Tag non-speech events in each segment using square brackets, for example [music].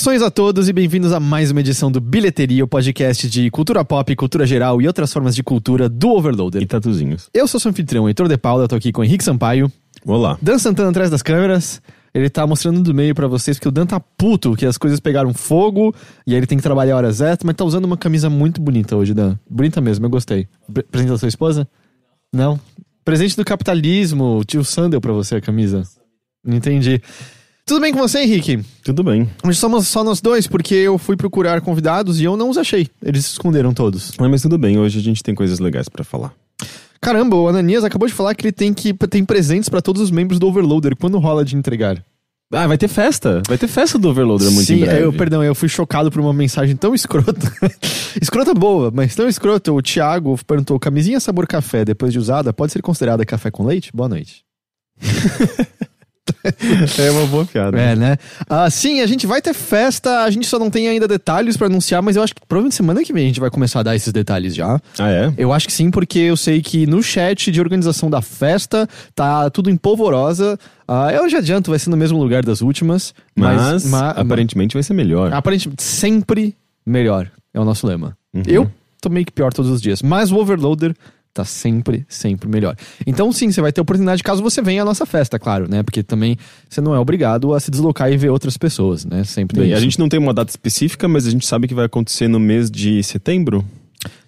Saudações a todos e bem-vindos a mais uma edição do Bilheteria, o podcast de cultura pop, cultura geral e outras formas de cultura do Overloader. E tatuzinhos. Eu sou seu anfitrião, Heitor de Paula, tô aqui com o Henrique Sampaio, Olá. Dan Santana atrás das câmeras. Ele tá mostrando do meio pra vocês que o Dan tá puto, que as coisas pegaram fogo e aí ele tem que trabalhar horas extras, mas tá usando uma camisa muito bonita hoje, Dan. Bonita mesmo, eu gostei. Pre- Presente da sua esposa? Não. Presente do capitalismo, o tio Sam deu pra você a camisa. Entendi. Tudo bem com você, Henrique? Tudo bem. Hoje somos só nós dois, porque eu fui procurar convidados e eu não os achei. Eles se esconderam todos. Ah, mas tudo bem, hoje a gente tem coisas legais pra falar. Caramba, o Ananias acabou de falar que ele tem que tem presentes pra todos os membros do Overloader. Quando rola de entregar? Ah, vai ter festa. Vai ter festa do Overloader muito Sim, em breve. eu, perdão, eu fui chocado por uma mensagem tão escrota. [laughs] escrota boa, mas tão escrota. O Thiago perguntou: camisinha sabor café, depois de usada, pode ser considerada café com leite? Boa noite. [laughs] [laughs] É uma boa piada. É, né? Ah, sim, a gente vai ter festa, a gente só não tem ainda detalhes pra anunciar, mas eu acho que provavelmente semana que vem a gente vai começar a dar esses detalhes já. Ah, é? Eu acho que sim, porque eu sei que no chat de organização da festa tá tudo em polvorosa. Ah, eu já adianto, vai ser no mesmo lugar das últimas. Mas, Mas, ma- aparentemente vai ser melhor. aparentemente, sempre melhor. É o nosso lema. Uhum. Eu tô meio que pior todos os dias. Mas o Overloader tá sempre, sempre melhor. Então, sim, você vai ter oportunidade caso você venha à nossa festa, claro, né? Porque também você não é obrigado a se deslocar e ver outras pessoas, né? Sempre tem Bem, a isso. gente não tem uma data específica, mas a gente sabe que vai acontecer no mês de setembro.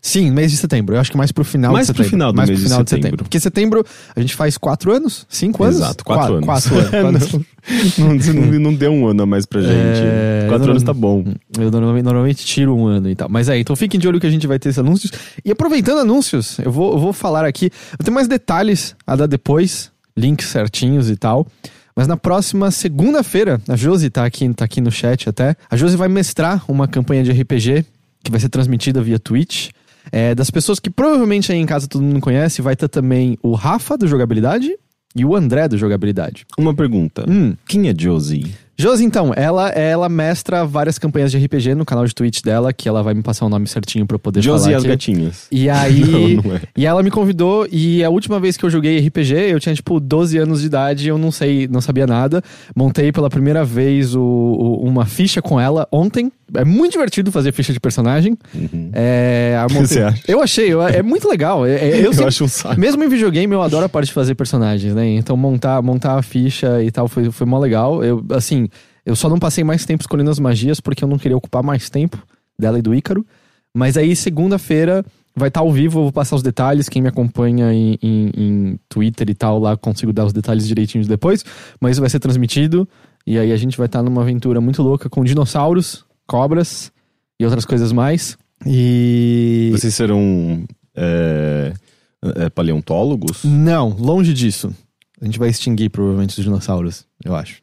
Sim, mês de setembro. Eu acho que mais pro final Mais de pro setembro. final do mais mês pro de final de setembro. setembro. Porque setembro a gente faz quatro anos? Cinco anos? Exato, quatro anos. Quatro anos. Quatro- [laughs] não, você não, não deu um ano a mais pra gente. É, Quatro não- anos tá bom. Eu normalmente, normalmente tiro um ano e tal. Mas é, então fiquem de olho que a gente vai ter esses anúncios. E aproveitando anúncios, eu vou, eu vou falar aqui. Eu tenho mais detalhes a dar depois, links certinhos e tal. Mas na próxima segunda-feira, a Josi tá aqui, tá aqui no chat até. A Josi vai mestrar uma campanha de RPG que vai ser transmitida via Twitch. É, das pessoas que provavelmente aí em casa todo mundo conhece, vai ter também o Rafa do Jogabilidade e o André do Jogabilidade. Uma pergunta. Hum. Quem é Josie? Josi, então, ela, ela mestra várias campanhas de RPG no canal de Twitch dela, que ela vai me passar o nome certinho pra eu poder Josie e falar as aqui. gatinhas. E [laughs] aí. Não, não é. E ela me convidou, e a última vez que eu joguei RPG, eu tinha tipo 12 anos de idade, eu não sei, não sabia nada. Montei pela primeira vez o, o- uma ficha com ela ontem. É muito divertido fazer ficha de personagem. É, a [laughs] montei- Você acha? Eu achei, eu- é muito legal. É- é- eu [laughs] Eu sempre- acho um saco. mesmo em videogame, eu adoro a parte de fazer personagens, né? Então montar, montar a ficha e tal foi, foi mó legal. Eu, assim, eu só não passei mais tempo escolhendo as magias porque eu não queria ocupar mais tempo dela e do Ícaro. Mas aí, segunda-feira, vai estar ao vivo, eu vou passar os detalhes. Quem me acompanha em, em- em Twitter e tal, lá consigo dar os detalhes direitinhos depois. Mas vai ser transmitido. E aí a gente vai estar numa aventura muito louca com dinossauros, cobras e outras coisas mais. E. Vocês serão é, é, paleontólogos? Não, longe disso. A gente vai extinguir provavelmente os dinossauros, eu acho.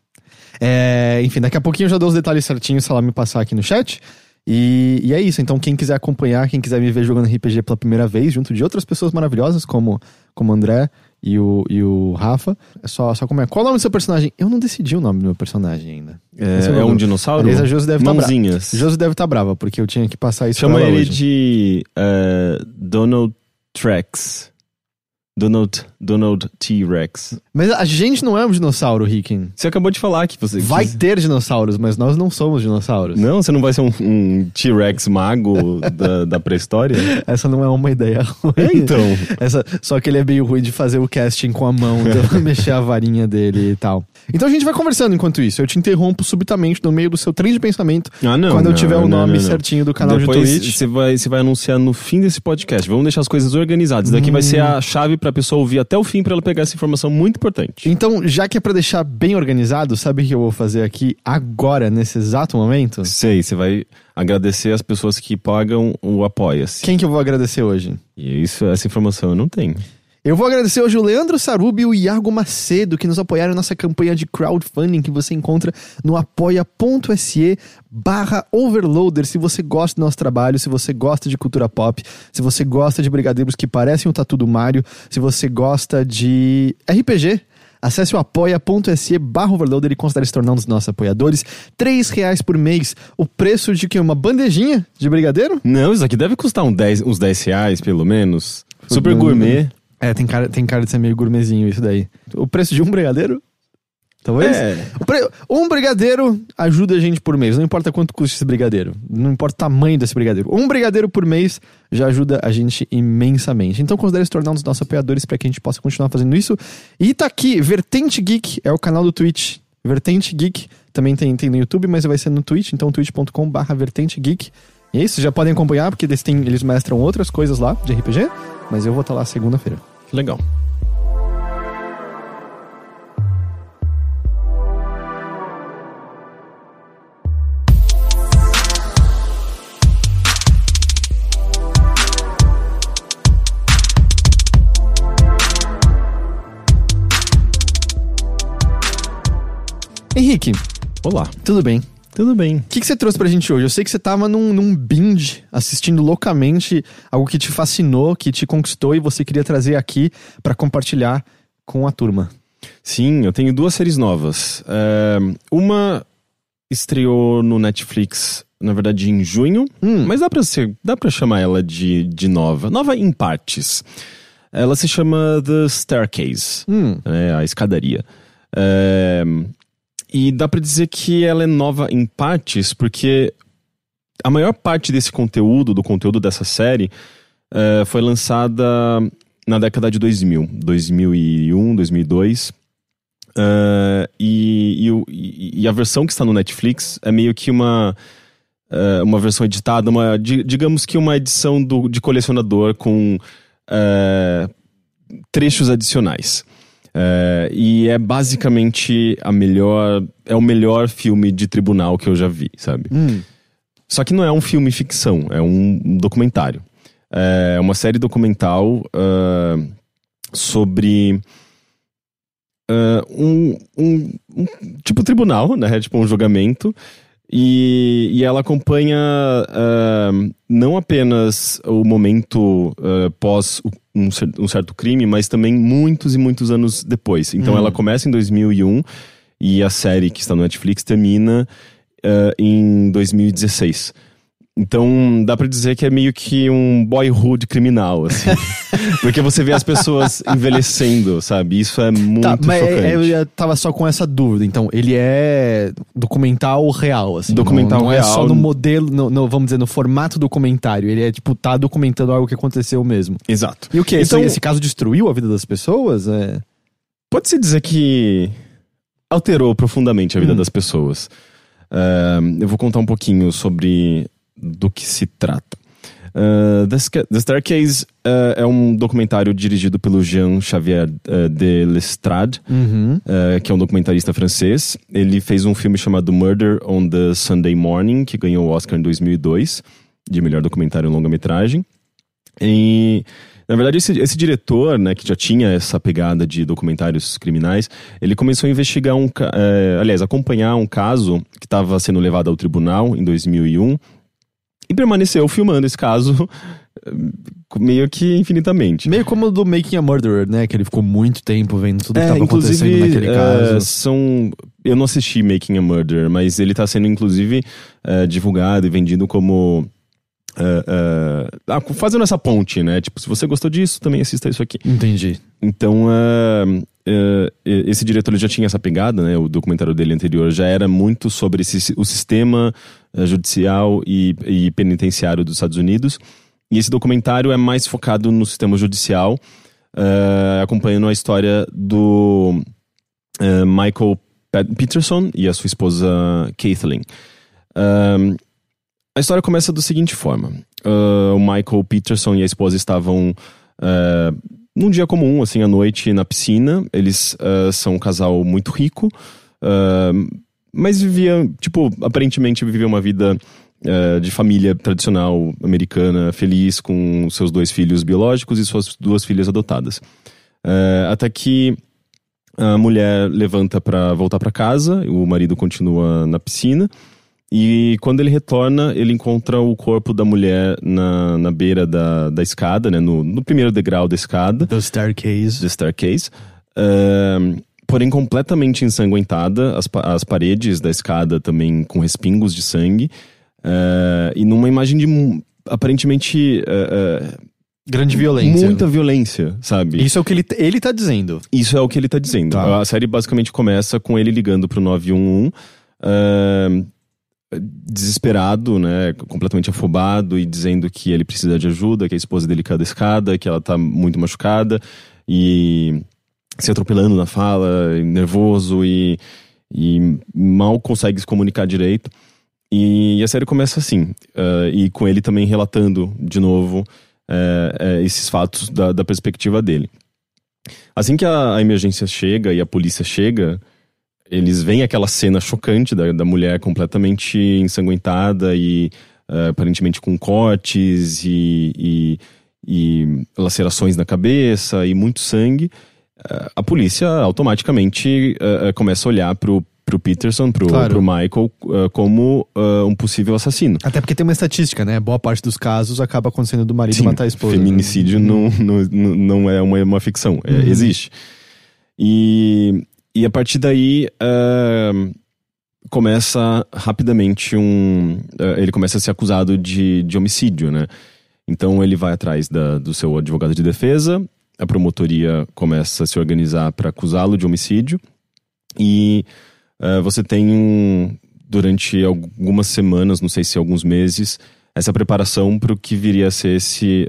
É, enfim, daqui a pouquinho eu já dou os detalhes certinhos se ela me passar aqui no chat. E, e é isso. Então, quem quiser acompanhar, quem quiser me ver jogando RPG pela primeira vez, junto de outras pessoas maravilhosas, como, como o André e o, e o Rafa, é só, só como é. Qual é o nome do seu personagem? Eu não decidi o nome do meu personagem ainda. É, é é um dinossauro? Aliás, a Josi deve estar brava. Josi deve estar brava, porque eu tinha que passar isso Chama ele hoje. de é, Donald Trex. Donald, Donald T-Rex. Mas a gente não é um dinossauro, Ricken. Você acabou de falar que você... Vai ter dinossauros, mas nós não somos dinossauros. Não, você não vai ser um, um T-Rex mago da, da pré-história? [laughs] Essa não é uma ideia ruim. É, então. Essa, só que ele é meio ruim de fazer o casting com a mão, então mexer a varinha dele e tal. Então a gente vai conversando enquanto isso. Eu te interrompo subitamente no meio do seu trem de pensamento. Ah, não. quando eu não, tiver o não, nome não, certinho do canal Depois de Twitch. Você vai, você vai anunciar no fim desse podcast. Vamos deixar as coisas organizadas. Daqui vai ser a chave pra pessoa ouvir até o fim pra ela pegar essa informação muito importante. Então, já que é pra deixar bem organizado, sabe o que eu vou fazer aqui agora, nesse exato momento? Sei, você vai agradecer as pessoas que pagam o Apoia-se. Quem que eu vou agradecer hoje? E isso, essa informação eu não tenho. Eu vou agradecer hoje o Leandro Sarubi e o Iago Macedo, que nos apoiaram nessa campanha de crowdfunding que você encontra no apoia.se barra overloader. Se você gosta do nosso trabalho, se você gosta de cultura pop, se você gosta de brigadeiros que parecem o tatu do Mario, se você gosta de RPG, Acesse o apoia.se barra overloader e considere se tornar um dos nossos apoiadores. Três reais por mês. O preço de que? Uma bandejinha de brigadeiro? Não, isso aqui deve custar um 10, uns 10 reais, pelo menos. Super Fudendo. gourmet. É, tem cara, tem cara de ser meio gourmetzinho isso daí. O preço de um brigadeiro? Talvez. É. Pre- Um brigadeiro ajuda a gente por mês. Não importa quanto custa esse brigadeiro. Não importa o tamanho desse brigadeiro. Um brigadeiro por mês já ajuda a gente imensamente. Então considere se tornar um dos nossos apoiadores para que a gente possa continuar fazendo isso. E tá aqui, Vertente Geek é o canal do Twitch. Vertente Geek também tem, tem no YouTube, mas vai ser no Twitch. Então twitch.com/barra Vertente Geek. E é isso, já podem acompanhar, porque eles, têm, eles mestram outras coisas lá de RPG. Mas eu vou estar lá segunda-feira. Que legal. Henrique, Olá. tudo bem? Tudo bem. O que, que você trouxe pra gente hoje? Eu sei que você tava num, num binge, assistindo loucamente algo que te fascinou, que te conquistou e você queria trazer aqui pra compartilhar com a turma. Sim, eu tenho duas séries novas. É, uma estreou no Netflix, na verdade, em junho, Hum. mas dá pra, ser, dá pra chamar ela de, de nova. Nova em partes. Ela se chama The Staircase, Hum. né, a escadaria. É, e dá pra dizer que ela é nova em partes, porque a maior parte desse conteúdo, do conteúdo dessa série, é, foi lançada na década de 2000, 2001, 2002. É, e, o- e- e a versão que está no Netflix é meio que uma, é, uma versão editada, uma, di- digamos que uma edição do, de colecionador com é, trechos adicionais. É, e é basicamente a melhor. É o melhor filme de tribunal que eu já vi, sabe? Hum. Só que não é um filme ficção, é um documentário. É uma série documental ah, sobre ah, um, um, um tipo tribunal, né? Tipo um julgamento. E, e ela acompanha ah, não apenas o momento pós o- um, um certo crime, mas também muitos e muitos anos depois. Então ela começa em 2001 e a série que está no Netflix termina ah, em 2016. Então dá pra dizer que é meio que um boyhood criminal, assim. [laughs] Porque você vê as pessoas envelhecendo, sabe? Isso é muito Tá, mas chocante. é- eu tava só com essa dúvida. Então, ele é documental real, assim. Documental não, não é real. só no modelo, no, no- vamos dizer, no formato documentário. Ele é, tipo, tá documentando algo que aconteceu mesmo. Exato. E o que? Então- esse, esse caso destruiu a vida das pessoas? É... Pode-se dizer que alterou profundamente a vida Hum. das pessoas. Ah, eu vou contar um pouquinho sobre do que se trata. Ah, The, Staircase ah, é um documentário dirigido pelo Jean Xavier ah, de Lestrade, Uhum. que é um documentarista francês. Ele fez um filme chamado Murder on the Sunday Morning, que ganhou o Oscar em 2002, de melhor documentário longa-metragem. E, na verdade, esse, esse diretor, né, que já tinha essa pegada de documentários criminais, ele começou a investigar um... eh, aliás, acompanhar um caso que estava sendo levado ao tribunal em 2001 e permaneceu filmando esse caso [laughs] meio que infinitamente. Meio como o do Making a Murderer, né? Que ele ficou muito tempo vendo tudo que É, tava inclusive, acontecendo naquele é, caso. são. Eu não assisti Making a Murder, mas ele tá sendo, inclusive, é, divulgado e vendido como. ah, fazendo essa ponte, né? Tipo, se você gostou disso, também assista isso aqui. Entendi. Então, é, esse diretor já tinha essa pegada, né? O documentário dele anterior já era muito sobre esse- o sistema é, judicial e, e penitenciário dos Estados Unidos. E esse documentário é mais focado no sistema judicial, é, acompanhando a história do é, Michael Pe- Peterson e a sua esposa Kathleen. A história começa da seguinte forma: o Michael Peterson e a esposa estavam num dia comum, assim, à noite, na piscina. Eles ah, são um casal muito rico, ah, mas viviam, tipo, aparentemente viviam uma vida ah, de família tradicional americana, feliz, com seus dois filhos biológicos e suas duas filhas adotadas. Até que a mulher levanta pra voltar pra casa, o marido continua na piscina. E quando ele retorna, ele encontra o corpo da mulher na, na beira da, da escada, né? No, no primeiro degrau da escada, The Staircase. the staircase. Ahn, porém, completamente ensanguentada, as, as paredes da escada também com respingos de sangue. Ah, e numa imagem de aparentemente ah, Grande violência. Muita violência, sabe? Isso é o que ele, ele tá dizendo. Isso é o que ele tá dizendo. Tá. A série basicamente começa com ele ligando pro 911, ah, desesperado, né, completamente afobado e dizendo que ele precisa de ajuda, que a esposa dele caiu da escada, que ela tá muito machucada e se atropelando na fala, nervoso e, e mal consegue se comunicar direito. E a série começa assim, ah, e com ele também relatando de novo eh, eh, esses fatos da, da perspectiva dele. Assim que a, a emergência chega e a polícia chega, eles veem aquela cena chocante da, da mulher completamente ensanguentada e eh, aparentemente com cortes e, e, e lacerações na cabeça e muito sangue. Eh, a polícia automaticamente eh, começa a olhar pro, pro Peterson, pro, Claro. pro Michael, eh, como eh, um possível assassino. Até porque tem uma estatística, né? Boa parte dos casos acaba acontecendo do marido Sim, matar a esposa. né? Feminicídio não, não, não não é uma, uma ficção, é, Uhum. existe. E, e a partir daí ah, começa rapidamente um. ah, ele começa a ser acusado de, de homicídio, né? Então ele vai atrás da- do seu advogado de defesa, a promotoria começa a se organizar para acusá-lo de homicídio, e ah, você tem um, durante algumas semanas, não sei se alguns meses, essa preparação para o que viria a ser esse.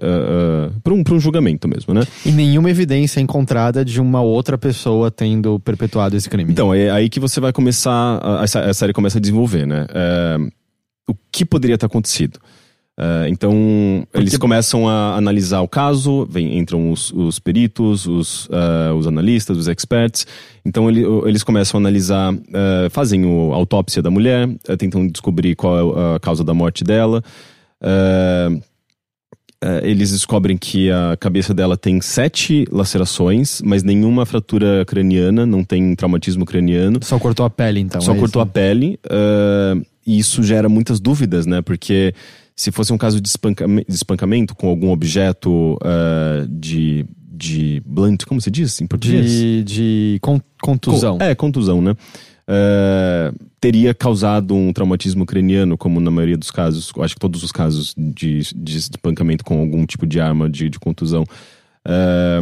para um, pra um julgamento mesmo, né? E nenhuma evidência encontrada de uma outra pessoa tendo perpetuado esse crime. Então, é aí que você vai começar. A, a série começa a desenvolver, né? É, o que poderia ter acontecido? É, então, eles começam a analisar o caso, vem, entram os, os peritos, os, ah, os analistas, os experts. Então, ele- eles começam a analisar, eh, fazem a autópsia da mulher, tentam descobrir qual é a causa da morte dela. Eles descobrem que a cabeça dela tem sete lacerações, mas nenhuma fratura craniana, não tem traumatismo craniano. Só cortou a pele, então. Só é cortou a isso? pele. ah, e isso gera muitas dúvidas, né? Porque se fosse um caso de, espancame- de espancamento com algum objeto ah, de, de blunt, como se diz em português? De, de con- contusão. Co- É, contusão, né? É, teria causado um traumatismo craniano, como na maioria dos casos, acho que todos os casos de, de espancamento com algum tipo de arma de, de contusão. É,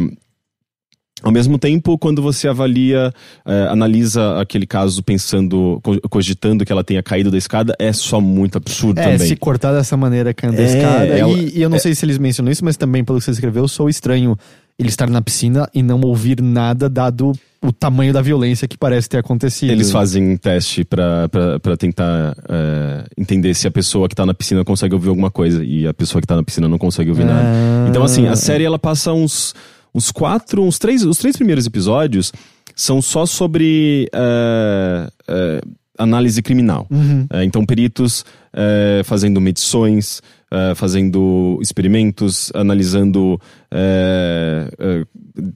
ao mesmo tempo, quando você avalia, é, analisa aquele caso pensando, co- cogitando que ela tenha caído da escada, é só muito absurdo É, também. se cortar dessa maneira caindo da É, escada. ela- e, e eu não sei se eles mencionam isso, mas também, pelo que você escreveu, sou estranho ele estar na piscina e não ouvir nada, dado o tamanho da violência que parece ter acontecido. Eles fazem um teste pra tentar é, entender se a pessoa que tá na piscina consegue ouvir alguma coisa e a pessoa que tá na piscina não consegue ouvir nada. Ah. Então, assim, a série ela passa uns, uns quatro, uns três, os três primeiros episódios são só sobre é, é, análise criminal. Uhum. É, então, peritos fazendo medições, é, fazendo experimentos, analisando é,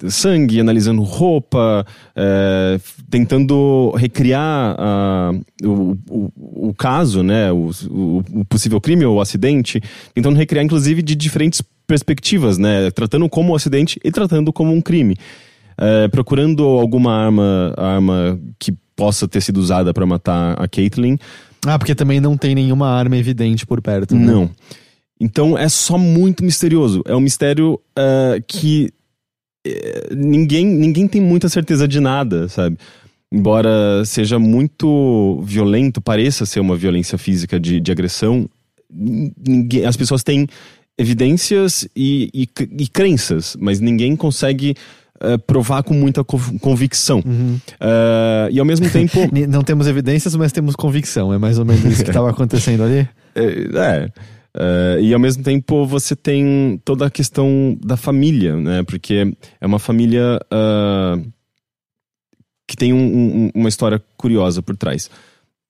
sangue, analisando roupa, tentando recriar ah, o, o, o caso, né, o, o, possível crime ou acidente, tentando recriar, inclusive, de diferentes perspectivas, né, tratando como um acidente e tratando como um crime. Procurando alguma arma, arma que possa ter sido usada para matar a Caitlyn. Ah, porque também não tem nenhuma arma evidente por perto. né? Não. Então é só muito misterioso. É um mistério ah, que eh, ninguém, ninguém tem muita certeza de nada, sabe? Embora seja muito violento, pareça ser uma violência física de, de agressão, ninguém, as pessoas têm evidências e, e, e crenças, mas ninguém consegue eh, provar com muita conv- convicção. Uhum. Ah, e ao mesmo [laughs] tempo. Não temos evidências, mas temos convicção. É mais ou menos isso que estava [laughs] acontecendo ali. É. é, e ao mesmo tempo você tem toda a questão da família, né? Porque é uma família ah, que tem um- um- uma história curiosa por trás.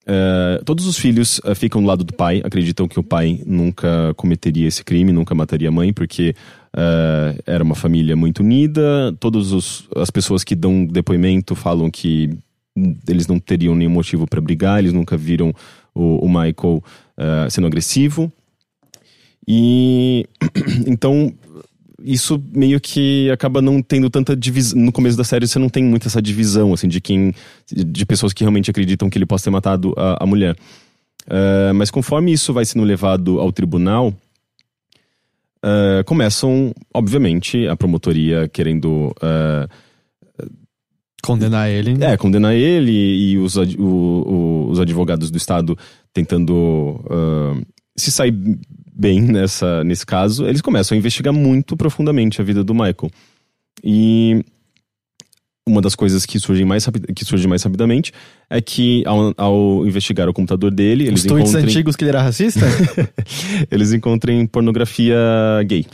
É, todos os filhos ah, ficam do lado do pai, acreditam que o pai nunca cometeria esse crime, nunca mataria a mãe, porque era uma família muito unida. Todas as pessoas que dão depoimento falam que eles não teriam nenhum motivo para brigar, eles nunca viram o, o Michael sendo agressivo. E [clears throat] então isso meio que acaba não tendo tanta divisão. No começo da série você não tem muito essa divisão, assim, de quem. de pessoas que realmente acreditam que ele possa ter matado a, a mulher. Ah, mas conforme isso vai sendo levado ao tribunal, uh, começam, obviamente, a promotoria querendo. Uh, condenar ele. É, condenar ele e os, o, o, os advogados do Estado tentando uh, se sair bem nessa, nesse caso. Eles começam a investigar muito profundamente a vida do Michael. E uma das coisas que surgem mais, que surge mais rapidamente é que ao, ao investigar o computador dele, eles Os tweets antigos que ele era racista? [laughs] eles encontrem pornografia gay.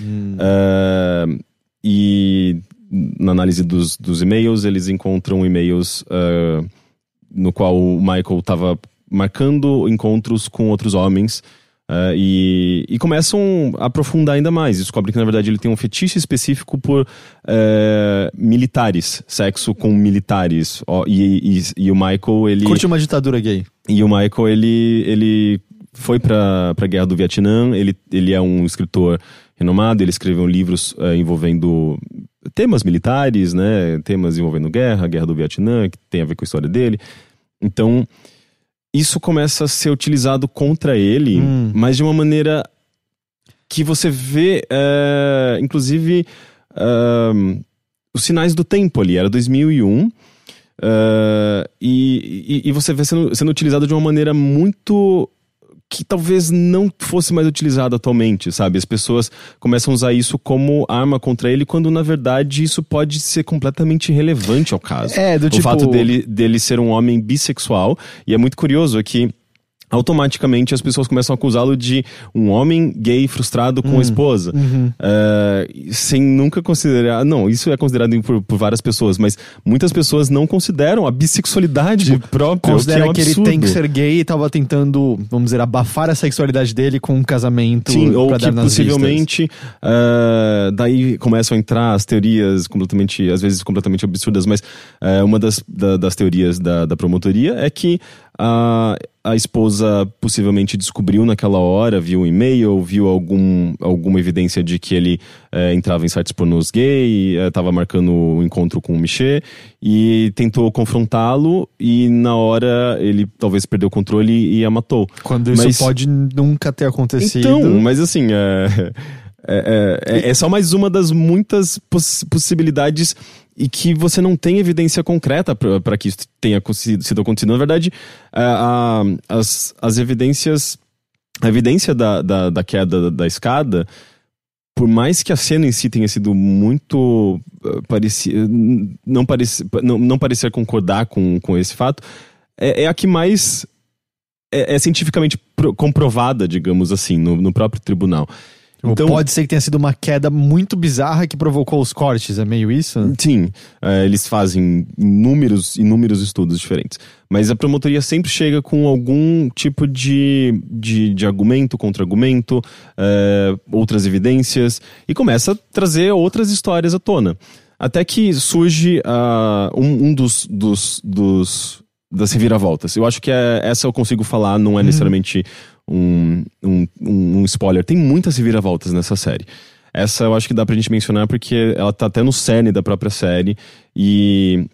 Hum. Uh, e na análise dos, dos e-mails, eles encontram e-mails uh, no qual o Michael estava marcando encontros com outros homens Uh, e, e, começam a aprofundar ainda mais. Descobrem que, na verdade, ele tem um fetiche específico por uh, militares, sexo com militares. Oh, e, e, e, o Michael, ele. Curte uma ditadura gay. E o Michael, ele, ele foi para a guerra do Vietnã, ele, ele é um escritor renomado, ele escreveu livros uh, envolvendo temas militares, né? Temas envolvendo guerra, guerra do Vietnã, que tem a ver com a história dele. Então isso começa a ser utilizado contra ele, hum. mas de uma maneira que você vê, é, inclusive, é, os sinais do tempo ali. Era 2001. É, e, e, e, você vê sendo, sendo utilizado de uma maneira muito que talvez não fosse mais utilizado atualmente, sabe? As pessoas começam a usar isso como arma contra ele, quando na verdade isso pode ser completamente irrelevante ao caso. É, do o tipo... fato dele, dele ser um homem bissexual, e é muito curioso que automaticamente as pessoas começam a acusá-lo de um homem gay frustrado com hum, a esposa. Uhum. Uh, sem nunca considerar. Não, isso é considerado por, por, várias pessoas, mas muitas pessoas não consideram a bissexualidade própria. Considera que, é um que ele tem que ser gay e estava tentando, vamos dizer, abafar a sexualidade dele com um casamento. Sim, ou que possivelmente. Uh, daí começam a entrar as teorias completamente, às vezes completamente absurdas, mas uh, uma das, da, das teorias da, da promotoria é que a, a esposa possivelmente descobriu naquela hora, viu um e-mail, viu algum, alguma evidência de que ele é, entrava em sites pornôs gay, estava é, marcando o um encontro com o Michê e tentou confrontá-lo e na hora ele talvez perdeu o controle e a matou. Quando isso mas, pode nunca ter acontecido. Então, mas assim, é, é, é, é só mais uma das muitas poss possibilidades e que você não tem evidência concreta para que isso tenha sido acontecido. Na verdade, a, a, as, as evidências. A evidência da, da, da queda da, escada, por mais que a cena em si tenha sido muito. Uh, parecia, não, parecia, não, não parecer concordar com, com esse fato, é, é a que mais é, é cientificamente comprovada, digamos assim, no, no próprio tribunal. Então, pode ser que tenha sido uma queda muito bizarra que provocou os cortes, é meio isso? Sim, é, eles fazem inúmeros, inúmeros estudos diferentes. Mas a promotoria sempre chega com algum tipo de, de, de argumento, contra-argumento, é, outras evidências, e começa a trazer outras histórias à tona. Até que surge uh, um, um dos, dos, dos das reviravoltas. Eu acho que é, essa eu consigo falar, não é hum. necessariamente um, um, um spoiler. Tem muitas reviravoltas nessa série. Essa eu acho que dá pra gente mencionar porque ela tá até no cerne da própria série e,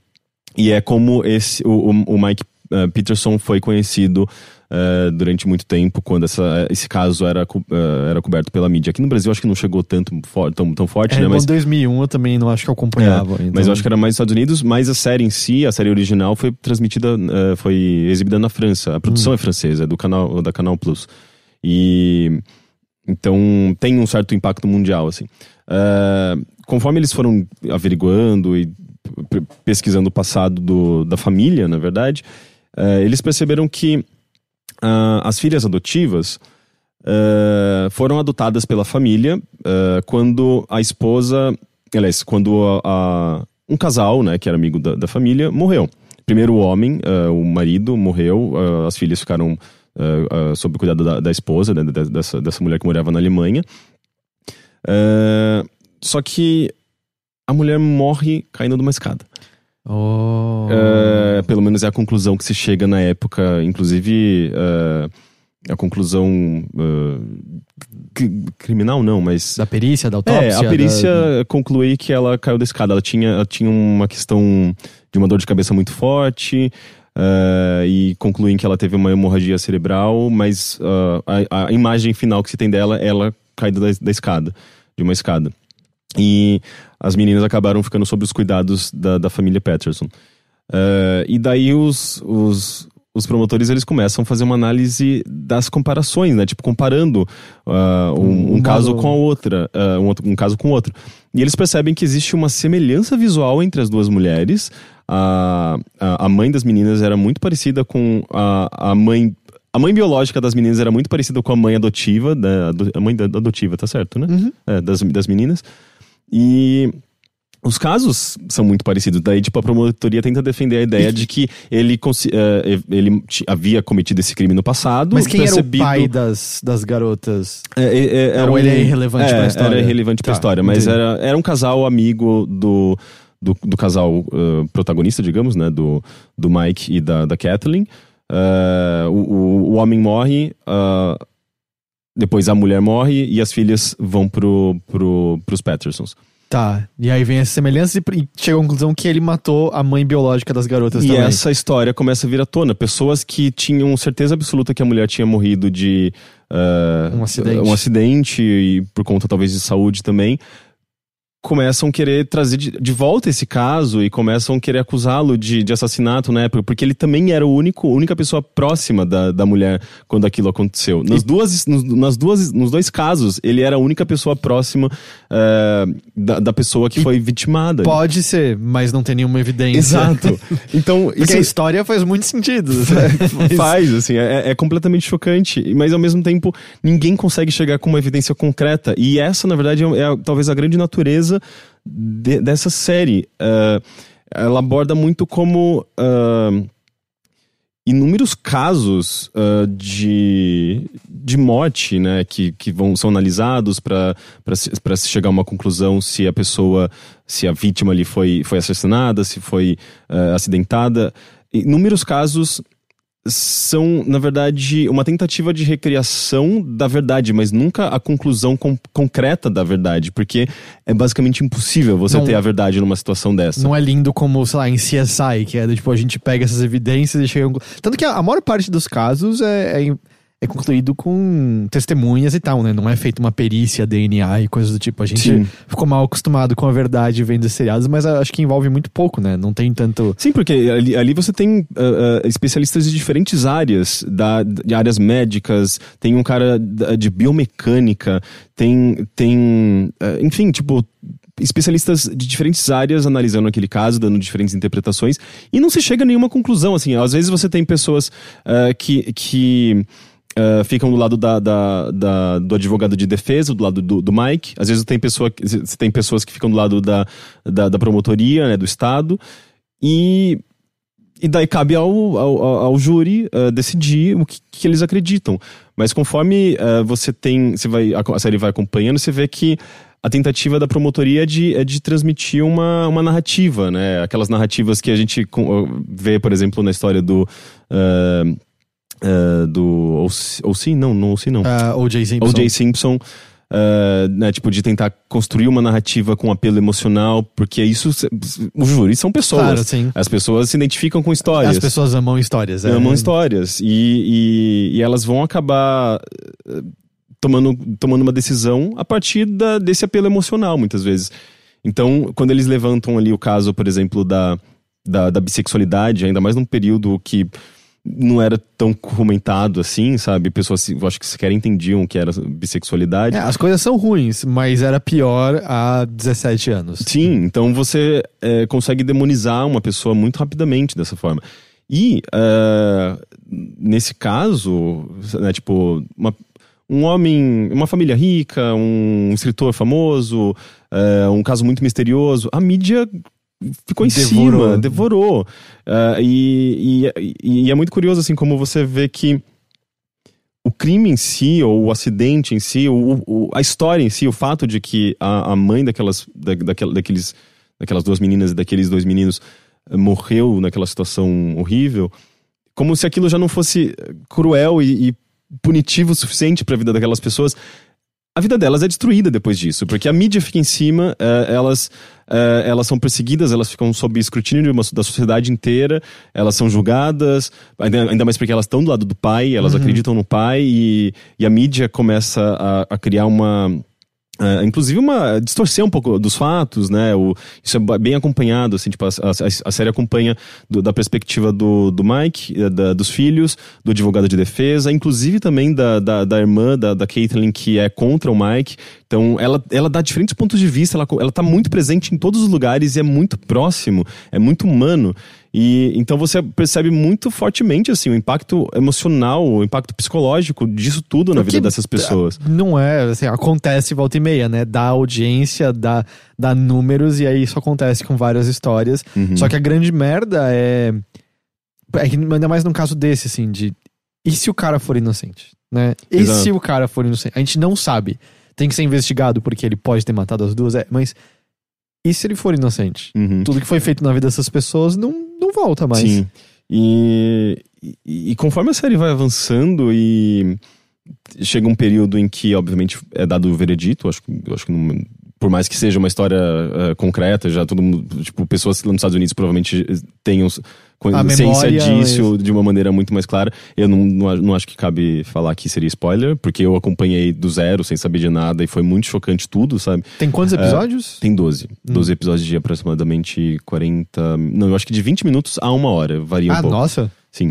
e é como esse, o, o Mike uh, Peterson foi conhecido uh, durante muito tempo, quando essa, esse caso era, uh, era coberto pela mídia. Aqui no Brasil acho que não chegou tanto tão, tão forte, é, né? Mas em 2001 eu também não acho que eu acompanhava. É, então... Mas eu acho que era mais nos Estados Unidos, mas a série em si, a série original, foi transmitida, uh, foi exibida na França. A produção hum. é francesa, é do canal, da Canal Plus. E então tem um certo impacto mundial, assim. Conforme eles foram averiguando e pesquisando o passado do, da família, na verdade, uh, eles perceberam que uh, as filhas adotivas uh, foram adotadas pela família uh, quando a esposa, aliás, quando a, a, um casal, né, que era amigo da, da família, morreu. Primeiro o homem, o marido, morreu, as filhas ficaram sob o cuidado da, da esposa, né, dessa, dessa mulher que morava na Alemanha. só que a mulher morre caindo de uma escada. Oh. Uh, pelo menos é a conclusão que se chega na época. Inclusive, uh, a conclusão uh, criminal não, mas... Da perícia, da autópsia? É, a perícia da... conclui que ela caiu da escada. Ela tinha, ela tinha uma questão de uma dor de cabeça muito forte... Uh, e concluem que ela teve uma hemorragia cerebral, mas uh, a, a, imagem final que se tem dela, ela caído da, da escada, de uma escada. E as meninas acabaram ficando sob os cuidados da, da família Patterson. Uh, e daí os, os, os promotores eles começam a fazer uma análise das comparações, né? Tipo, comparando uh, um, um, um, caso com a outra, uh, um, outro, um caso com o outro. E eles percebem que existe uma semelhança visual entre as duas mulheres. A, a, a mãe das meninas era muito parecida com a, a mãe a mãe biológica das meninas era muito parecida com a mãe adotiva, da, a mãe adotiva, tá certo, né? Uhum. É, das, das meninas. E os casos são muito parecidos. Daí, tipo, a promotoria tenta defender a ideia de que ele, uh, ele havia cometido esse crime no passado. Mas quem percebido... era o pai das, das garotas? É, é, é era Ou um... ele é irrelevante é, pra história? Era irrelevante tá, pra história, mas era, era um casal amigo do, do, do casal uh, protagonista, digamos, né? Do, do Mike e da, da Kathleen. Uh, o, o, homem morre, depois a mulher morre e as filhas vão pro, pro, pros Pattersons. Tá, e aí vem essa semelhança e chega à conclusão que ele matou a mãe biológica das garotas e também. E essa história começa a vir à tona. Pessoas que tinham certeza absoluta que a mulher tinha morrido de... Uh, um acidente. Um acidente e por conta talvez de saúde também começam a querer trazer de, de, volta esse caso e começam a querer acusá-lo de, de assassinato na época, porque ele também era o único, a única pessoa próxima da, da mulher quando aquilo aconteceu. Nas duas, nos, nas duas, nos dois casos, ele era a única pessoa próxima uh, da, da pessoa que e foi vitimada. Pode ser, mas não tem nenhuma evidência. Exato. [laughs] Então, porque isso... a história faz muito sentido. [laughs] [laughs] faz, assim, é, é completamente chocante, mas ao mesmo tempo ninguém consegue chegar com uma evidência concreta. E essa, na verdade, é, é talvez a grande natureza de, dessa série. Uh, ela aborda muito como uh, inúmeros casos uh, de, de morte, né, que, que vão, são analisados para se chegar a uma conclusão se a pessoa, se a vítima ali foi, foi assassinada, se foi acidentada. Inúmeros casos são, na verdade, uma tentativa de recriação da verdade, mas nunca a conclusão com, concreta da verdade, porque é basicamente impossível você não, ter a verdade numa situação dessa. Não é lindo como, sei lá, em CSI, que é tipo, a gente pega essas evidências e chega. Tanto que a, a maior parte dos casos é, é é concluído com testemunhas e tal, né? Não é feita uma perícia, DNA e coisas do tipo. A gente Sim. ficou mal acostumado com a verdade vendo seriados, mas acho que envolve muito pouco, né? Não tem tanto. Sim, porque ali, ali você tem uh, uh, especialistas de diferentes áreas, da, de áreas médicas, tem um cara de biomecânica, tem. tem uh, enfim, tipo especialistas de diferentes áreas analisando aquele caso, dando diferentes interpretações, e não se chega a nenhuma conclusão, assim, às vezes você tem pessoas uh, que, que Uh, ficam do lado da, da, da, do advogado de defesa, do lado do, do Mike. Às vezes tem, pessoa, tem pessoas que ficam do lado da, da, da promotoria, né, do Estado. E, e daí cabe ao, ao, ao júri uh, decidir o que, que, eles acreditam. Mas conforme uh, você tem. Você vai, a série vai acompanhando, você vê que a tentativa da promotoria é de, é de transmitir uma, uma narrativa, né? Aquelas narrativas que a gente vê, por exemplo, na história do. Uh, do. Ou, ou sim, não, não, ou sim, não. Uh, ah, O.J. Simpson. O.J. Simpson. Uh, né, tipo, de tentar construir uma narrativa com apelo emocional, porque isso, os júris são pessoas. Claro, sim. As pessoas se identificam com histórias. As pessoas amam histórias. É. Amam histórias. E, e, e, elas vão acabar tomando, tomando uma decisão a partir da, desse apelo emocional, muitas vezes. Então, quando eles levantam ali o caso, por exemplo, da, da, da bissexualidade, ainda mais num período que não era tão comentado assim, sabe? Pessoas, acho que sequer entendiam o que era bissexualidade. É, as coisas são ruins, mas era pior há 17 anos. Sim, então você é, consegue demonizar uma pessoa muito rapidamente dessa forma. E, uh, nesse caso, né, tipo, uma, um homem, uma família rica, um escritor famoso, uh, um caso muito misterioso, a mídia ficou em devorou. cima, devorou. Uh, e, e, e, é muito curioso, assim, como você vê que o crime em si, ou o acidente em si, o, o a história em si, o fato de que a, a mãe daquelas, da, daqueles, daquelas duas meninas e daqueles dois meninos eh, morreu naquela situação horrível, como se aquilo já não fosse cruel e, e punitivo o suficiente para a vida daquelas pessoas a vida delas é destruída depois disso, porque a mídia fica em cima, uh, elas, uh, elas são perseguidas, elas ficam sob escrutínio uma, da sociedade inteira, elas são julgadas, ainda, ainda mais porque elas estão do lado do pai, elas uhum. acreditam no pai, e, e a mídia começa a, a criar uma Uh, inclusive uma distorcer um pouco dos fatos, né? O, isso é bem acompanhado, assim, tipo, a, a, a série acompanha do, da perspectiva do, do Mike, eh, da, dos filhos, do advogado de defesa, inclusive também da, da, da irmã da, da Caitlyn, que é contra o Mike. Então, ela, ela dá diferentes pontos de vista, ela, ela tá muito presente em todos os lugares e é muito próximo, é muito humano. E então você percebe muito fortemente assim o impacto emocional, o impacto psicológico disso tudo na vida dessas pessoas. Não é, assim, acontece volta e meia, né? Dá audiência, dá, dá números e aí isso acontece com várias histórias. Uhum. Só que a grande merda é é que ainda mais num caso desse assim de e se o cara for inocente, né? E Exato. se o cara for inocente? A gente não sabe. Tem que ser investigado porque ele pode ter matado as duas, é, mas e se ele for inocente? Uhum. Tudo que foi feito na vida dessas pessoas não, não volta mais. Sim. E, e, e, conforme a série vai avançando e chega um período em que, obviamente, é dado o veredito, acho, acho que não, por mais que seja uma história uh, concreta, já todo mundo, tipo, pessoas nos Estados Unidos provavelmente tenham consciência disso mas... de uma maneira muito mais clara. Eu não, não, não, acho que cabe falar que seria spoiler, porque eu acompanhei do zero, sem saber de nada, e foi muito chocante tudo, sabe? Tem quantos é, episódios? Uh, tem 12. Hum. 12 episódios de aproximadamente 40. Não, eu acho que de 20 minutos a uma hora, varia um ah, pouco. Ah, nossa! Sim.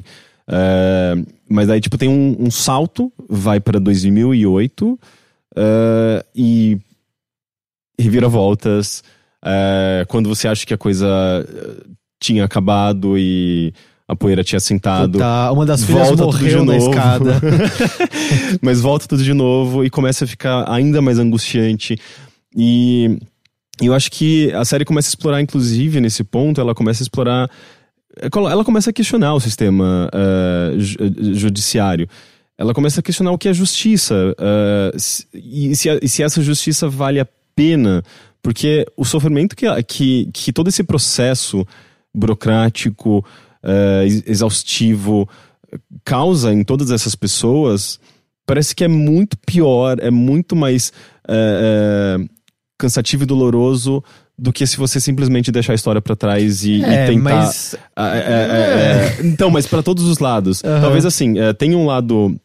Uh, mas aí, tipo, tem um, um salto, vai para 2008, uh, e reviravoltas. É, quando você acha que a coisa tinha acabado e a poeira tinha sentado. Tá, uma das filhas volta morreu tudo de novo. escada. [laughs] Mas volta tudo de novo e começa a ficar ainda mais angustiante. E eu acho que a série começa a explorar, inclusive, nesse ponto, ela começa a explorar. Ela começa a questionar o sistema uh, judiciário ela começa a questionar o que é justiça uh, e, se, e, se, essa justiça vale a pena, porque o sofrimento que, que, que todo esse processo burocrático, uh, exaustivo, causa em todas essas pessoas, parece que é muito pior, é muito mais uh, uh, cansativo e doloroso do que se você simplesmente deixar a história para trás e, é, e, tentar. Mas... É, [laughs] então, mas para todos os lados. Uhum. Talvez assim, tem um lado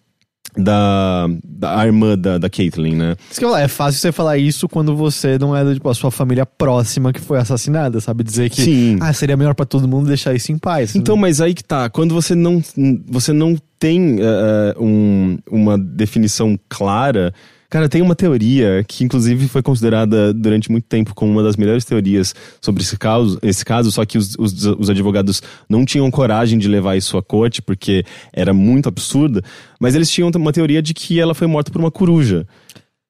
da, da irmã da, da Caitlyn, né? Isso que eu falar, é fácil você falar isso quando você não é tipo, a sua família próxima que foi assassinada, sabe? Dizer que Sim. Ah, seria melhor para todo mundo deixar isso em paz. Então, mas aí que tá, quando você não, você não tem uh, um, uma definição clara Cara, tem uma teoria que, inclusive, foi considerada durante muito tempo como uma das melhores teorias sobre esse caso, esse caso só que os, os, os advogados não tinham coragem de levar isso à corte porque era muito absurda. Mas eles tinham uma teoria de que ela foi morta por uma coruja.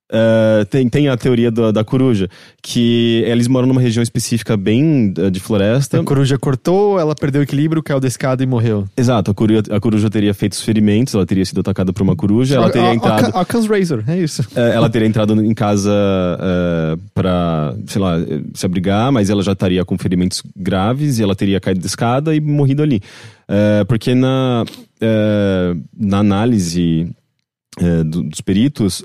Uh, tem, tem a teoria da, da coruja, que eles moram numa região específica bem uh, de floresta. A coruja cortou, ela perdeu o equilíbrio, caiu da escada e morreu. Exato, a coruja, a coruja teria feito os ferimentos, ela teria sido atacada por uma coruja, ela teria a, entrado. A Razor, é isso. Uh, ela teria entrado em casa pra, sei lá, se abrigar, mas ela já estaria com ferimentos graves e ela teria caído da escada e morrido ali. porque na, na análise dos peritos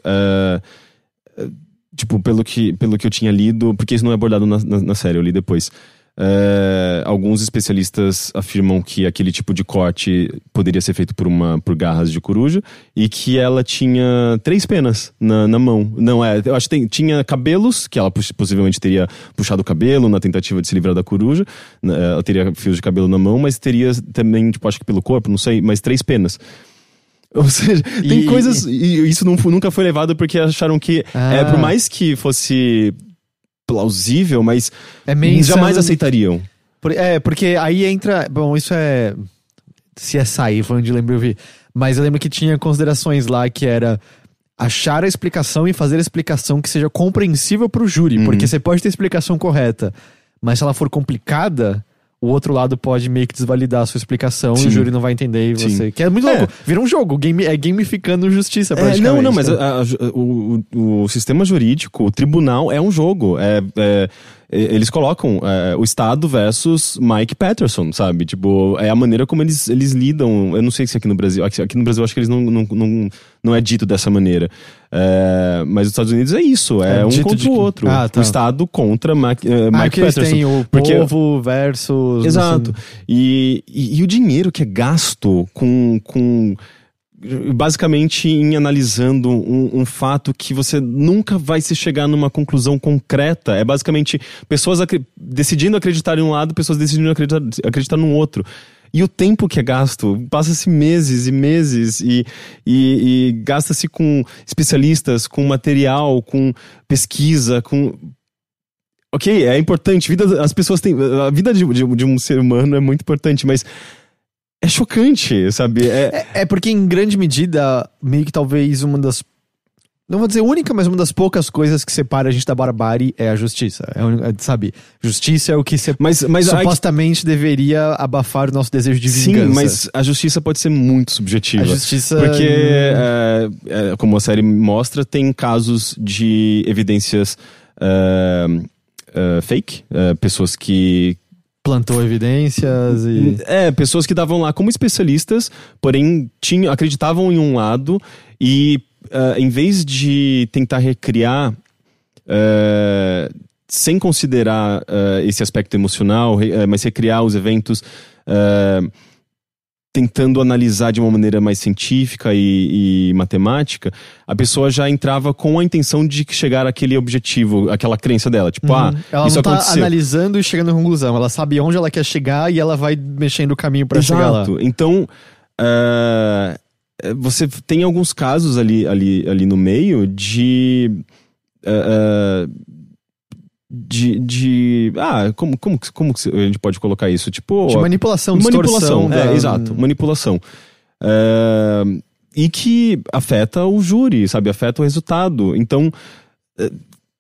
tipo, pelo que, pelo que eu tinha lido, porque isso não é abordado na, na, na série, eu li depois. É, alguns especialistas afirmam que aquele tipo de corte poderia ser feito por uma por garras de coruja e que ela tinha três penas na, na mão. Não é, eu acho que tem, tinha cabelos que ela possivelmente teria puxado o cabelo na tentativa de se livrar da coruja. Né, ela teria fios de cabelo na mão, mas teria também, tipo, acho que pelo corpo, não sei, mas três penas. [laughs] Ou seja, tem e... coisas. E isso não, nunca foi levado porque acharam que, ah. é, por mais que fosse plausível, mas é meio jamais aceitariam. Por, é, porque aí entra. Bom, isso é. Se é sair, foi onde lembro eu vi. Mas eu lembro que tinha considerações lá que era achar a explicação e fazer a explicação que seja compreensível para o júri. Uhum. Porque você pode ter a explicação correta, mas se ela for complicada, o outro lado pode meio que desvalidar a sua explicação Sim. e o júri não vai entender e Sim. você. Que é muito É. louco. Vira um jogo, game, é gamificando justiça, É, praticamente. não, não, mas né? a- a- o, o- o sistema jurídico, o tribunal é um jogo. É, é- é- eles colocam é, o Estado versus Mike Patterson, sabe? Tipo, é a maneira como eles, eles lidam. Eu não sei se aqui no Brasil. Aqui, aqui no Brasil eu acho que eles não, não, não, não é dito dessa maneira. É, mas os Estados Unidos é isso, é, É um contra de o outro. Ah, tá. O Estado contra Mike, é, Ah, Mike Patterson. têm o Porque- povo versus. Exato. E, e, e o dinheiro que é gasto com. com basicamente em analisando um, um fato que você nunca vai se chegar numa conclusão concreta. É basicamente pessoas acre- decidindo acreditar em um lado, pessoas decidindo acreditar, acreditar no outro. E o tempo que é gasto, passa-se meses e meses e, e, e gasta-se com especialistas, com material, com pesquisa, com Ok, é importante. Vida, as pessoas têm. A vida de, de, de um ser humano é muito importante, mas é chocante, sabe? É, É, é porque, em grande medida, meio que talvez uma das. Não vou dizer única, mas uma das poucas coisas que separa a gente da barbárie é a justiça. É, a é, sabe? Justiça é o que mas, mas supostamente deveria abafar o nosso desejo de sim, vingança. mas a justiça pode ser muito subjetiva. a justiça. Porque, é, é, como a série mostra, tem casos de evidências é, é, fake, é, pessoas que, plantou evidências e. É, pessoas que davam lá como especialistas, porém tinham, acreditavam em um lado e ah, em vez de tentar recriar ah, sem considerar ah, esse aspecto emocional, ah, mas recriar os eventos ah, tentando analisar de uma maneira mais científica e, e matemática, a pessoa já entrava com a intenção de chegar àquele objetivo, aquela crença dela, tipo, ah, Uhum. ela isso não tá aconteceu. analisando e chegando à conclusão. Ela sabe onde ela quer chegar e ela vai mexendo o caminho pra chegar lá. Exato. Então, ah, você tem alguns casos ali, ali, ali no meio de. ah, de, de. Ah, como, como, como a gente pode colocar isso? Tipo. De manipulação, manipulação. distorção. É, da- exato. Manipulação. E que afeta o júri, sabe? Afeta o resultado. Então.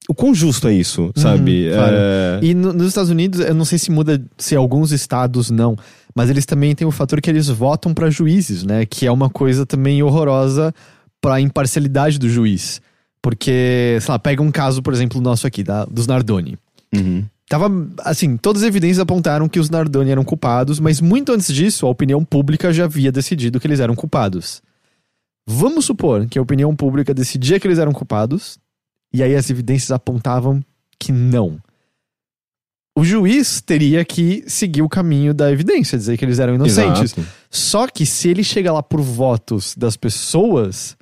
O quão justo é isso, sabe? Uhum, claro. Eh, E no- nos Estados Unidos, eu não sei se muda, se alguns estados não, mas eles também têm o fator que eles votam pra juízes, né? Que é uma coisa também horrorosa pra imparcialidade do juiz. Porque, sei lá, pega um caso, por exemplo, nosso aqui, da, dos Nardoni. uhum. Tava, assim, todas as evidências apontaram que os Nardoni eram culpados, mas muito antes disso, a opinião pública já havia decidido que eles eram culpados. Vamos supor que a opinião pública decidia que eles eram culpados, e aí as evidências apontavam que não. O juiz teria que seguir o caminho da evidência, dizer que eles eram inocentes. Exato. Só que se ele chega lá por votos das pessoas,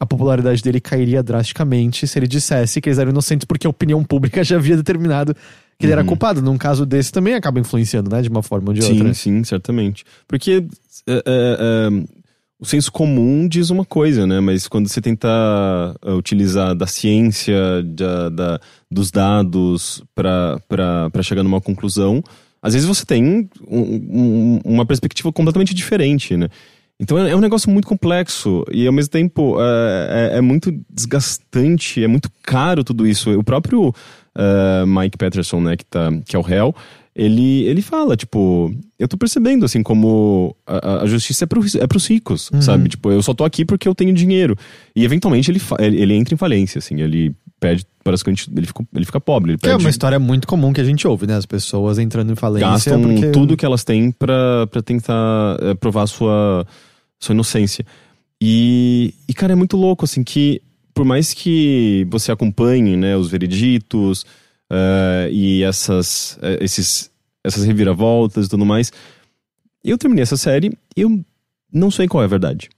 a popularidade dele cairia drasticamente se ele dissesse que eles eram inocentes porque a opinião pública já havia determinado que ele era Uhum. culpado. Num caso desse também acaba influenciando, né? De uma forma ou de Sim, outra. sim, certamente. Porque é, é, é, o senso comum diz uma coisa, né? Mas quando você tenta é, utilizar da ciência, da, da- dos dados para chegar numa conclusão, às vezes você tem um- um- uma perspectiva completamente diferente, né? Então é é um negócio muito complexo e ao mesmo tempo é, é- é muito desgastante, é muito caro tudo isso. O próprio eh, Mike Patterson, né, que, tá, que é o réu, ele, ele fala, tipo, eu tô percebendo, assim, como a, a justiça é, pro, é pros ricos, Uhum. sabe? Tipo, eu só tô aqui porque eu tenho dinheiro. E eventualmente ele, ele, ele entra em falência, assim, ele perde, basicamente, ele fica, ele fica pobre, ele Que é uma história muito comum que a gente ouve, né? As pessoas entrando em falência gastam porque... tudo que elas têm pra, pra tentar eh, provar sua, sua inocência. E, e, cara, é muito louco, assim, que por mais que você acompanhe, né, os vereditos eh, e essas, eh, esses, essas reviravoltas e tudo mais, eu terminei essa série eu não sei qual é a verdade.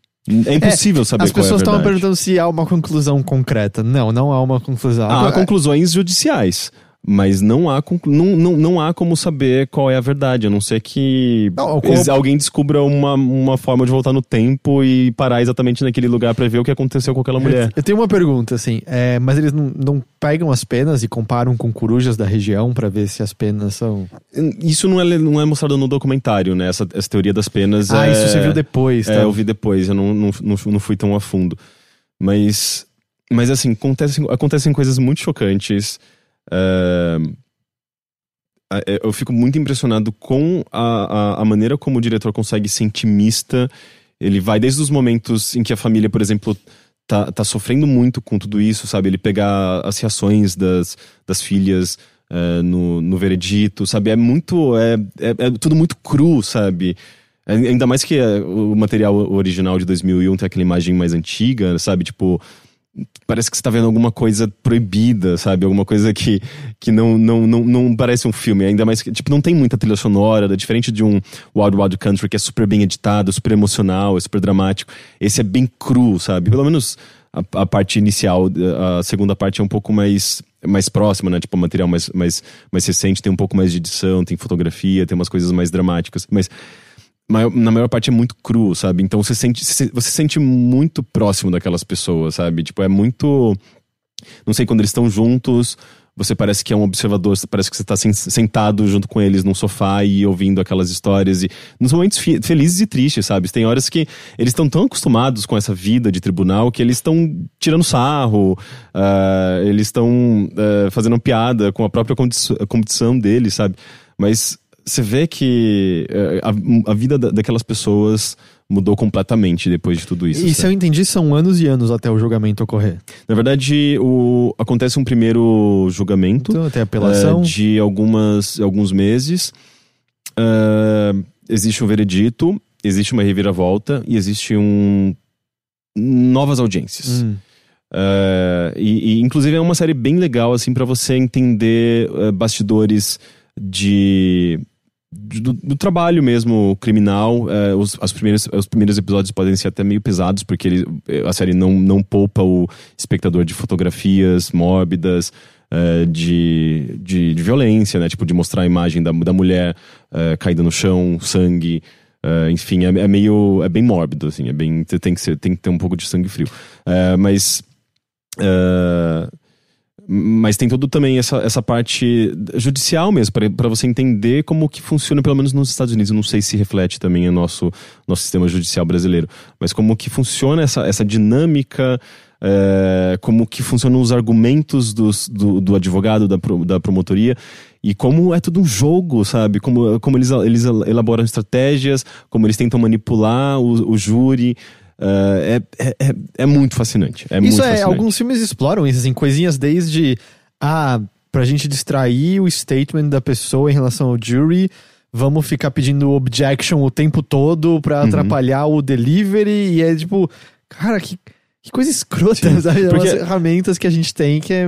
É impossível saber As qual é a pessoas estavam verdade. perguntando se há uma conclusão concreta. Não, não há uma conclusão. Há Agora- conclusões judiciais, mas não há, não, não, não há como saber qual é a verdade, a não ser que Não, ex- alguém descubra uma, uma forma de voltar no tempo e parar exatamente naquele lugar pra ver o que aconteceu com aquela mulher. Eu tenho uma pergunta, assim, é, mas eles não, não pegam as penas e comparam com corujas da região pra ver se as penas são. Isso não é, não é mostrado no documentário, né? Essa, essa teoria das penas. Ah, é, isso você viu depois, tá? É, eu vi depois, eu não, não, não, não fui tão a fundo. Mas, mas assim, acontecem, acontecem coisas muito chocantes. É, é, eu fico muito impressionado com a, a, a, maneira como o diretor consegue ser intimista. Ele vai desde os momentos em que a família, por exemplo, tá, tá sofrendo muito com tudo isso, sabe? Ele pegar as reações das, das filhas uh, no, no veredito, sabe? É muito. É, é, é, tudo muito cru, sabe? Ainda mais que o material original de 2001 tem aquela imagem mais antiga, sabe? Tipo parece que você tá vendo alguma coisa proibida, sabe? Alguma coisa que, que não, não, não, não parece um filme. Ainda mais que, tipo, não tem muita trilha sonora, diferente de um Wild Wild Country que é super bem editado, super emocional, é super dramático. Esse é bem cru, sabe? Pelo menos a, a parte inicial, a segunda parte é um pouco mais mais próxima, né? Tipo, material mais, mais, mais recente, tem um pouco mais de edição, tem fotografia, tem umas coisas mais dramáticas. Mas na maior parte é muito cru, sabe? Então você sente, você sente muito próximo daquelas pessoas, sabe? Tipo, é muito. Não sei, quando eles estão juntos, você parece que é um observador, parece que você está sentado junto com eles num sofá e ouvindo aquelas histórias. E nos momentos felizes e tristes, sabe? Tem horas que eles estão tão acostumados com essa vida de tribunal que eles estão tirando sarro, uh, eles estão uh, fazendo piada com a própria condição deles, sabe? Mas você vê que eh, a, a vida daquelas pessoas mudou completamente depois de tudo isso. E se eu entendi, são anos e anos até o julgamento ocorrer. Na verdade, o, acontece um primeiro julgamento. Então, até apelação. Uh, de algumas, alguns meses. Uh, existe um veredito, existe uma reviravolta e existe um novas audiências. Hum. Uh, e, e, inclusive é uma série bem legal assim para você entender bastidores de do, do, trabalho mesmo criminal. É, os, as primeiras, os primeiros episódios podem ser até meio pesados, porque ele, a série não, não poupa o espectador de fotografias mórbidas. É, de, de, de, violência, né? Tipo, de mostrar a imagem da, da mulher caída no chão, sangue. É, enfim, é, é, meio. É bem mórbido, assim. É bem, tem, que ser, tem que ter um pouco de sangue frio. É, mas. Uh, mas tem todo também essa, essa parte judicial mesmo, para você entender como que funciona, pelo menos nos Estados Unidos. Eu não sei se reflete também o nosso, nosso sistema judicial brasileiro, mas como que funciona essa, essa dinâmica, é, como que funcionam os argumentos dos, do, do advogado, da, da promotoria, e como é tudo um jogo, sabe? Como, como eles, eles elaboram estratégias, como eles tentam manipular o, o júri. Uh, é, é, é, muito fascinante. É isso muito é, fascinante. alguns filmes exploram isso, assim, coisinhas desde. Ah, pra gente distrair o statement da pessoa em relação ao jury, vamos ficar pedindo objection o tempo todo pra uhum. atrapalhar o delivery. E é tipo, cara, que, que coisa escrota, Sim, sabe? Porque... As ferramentas que a gente tem que é.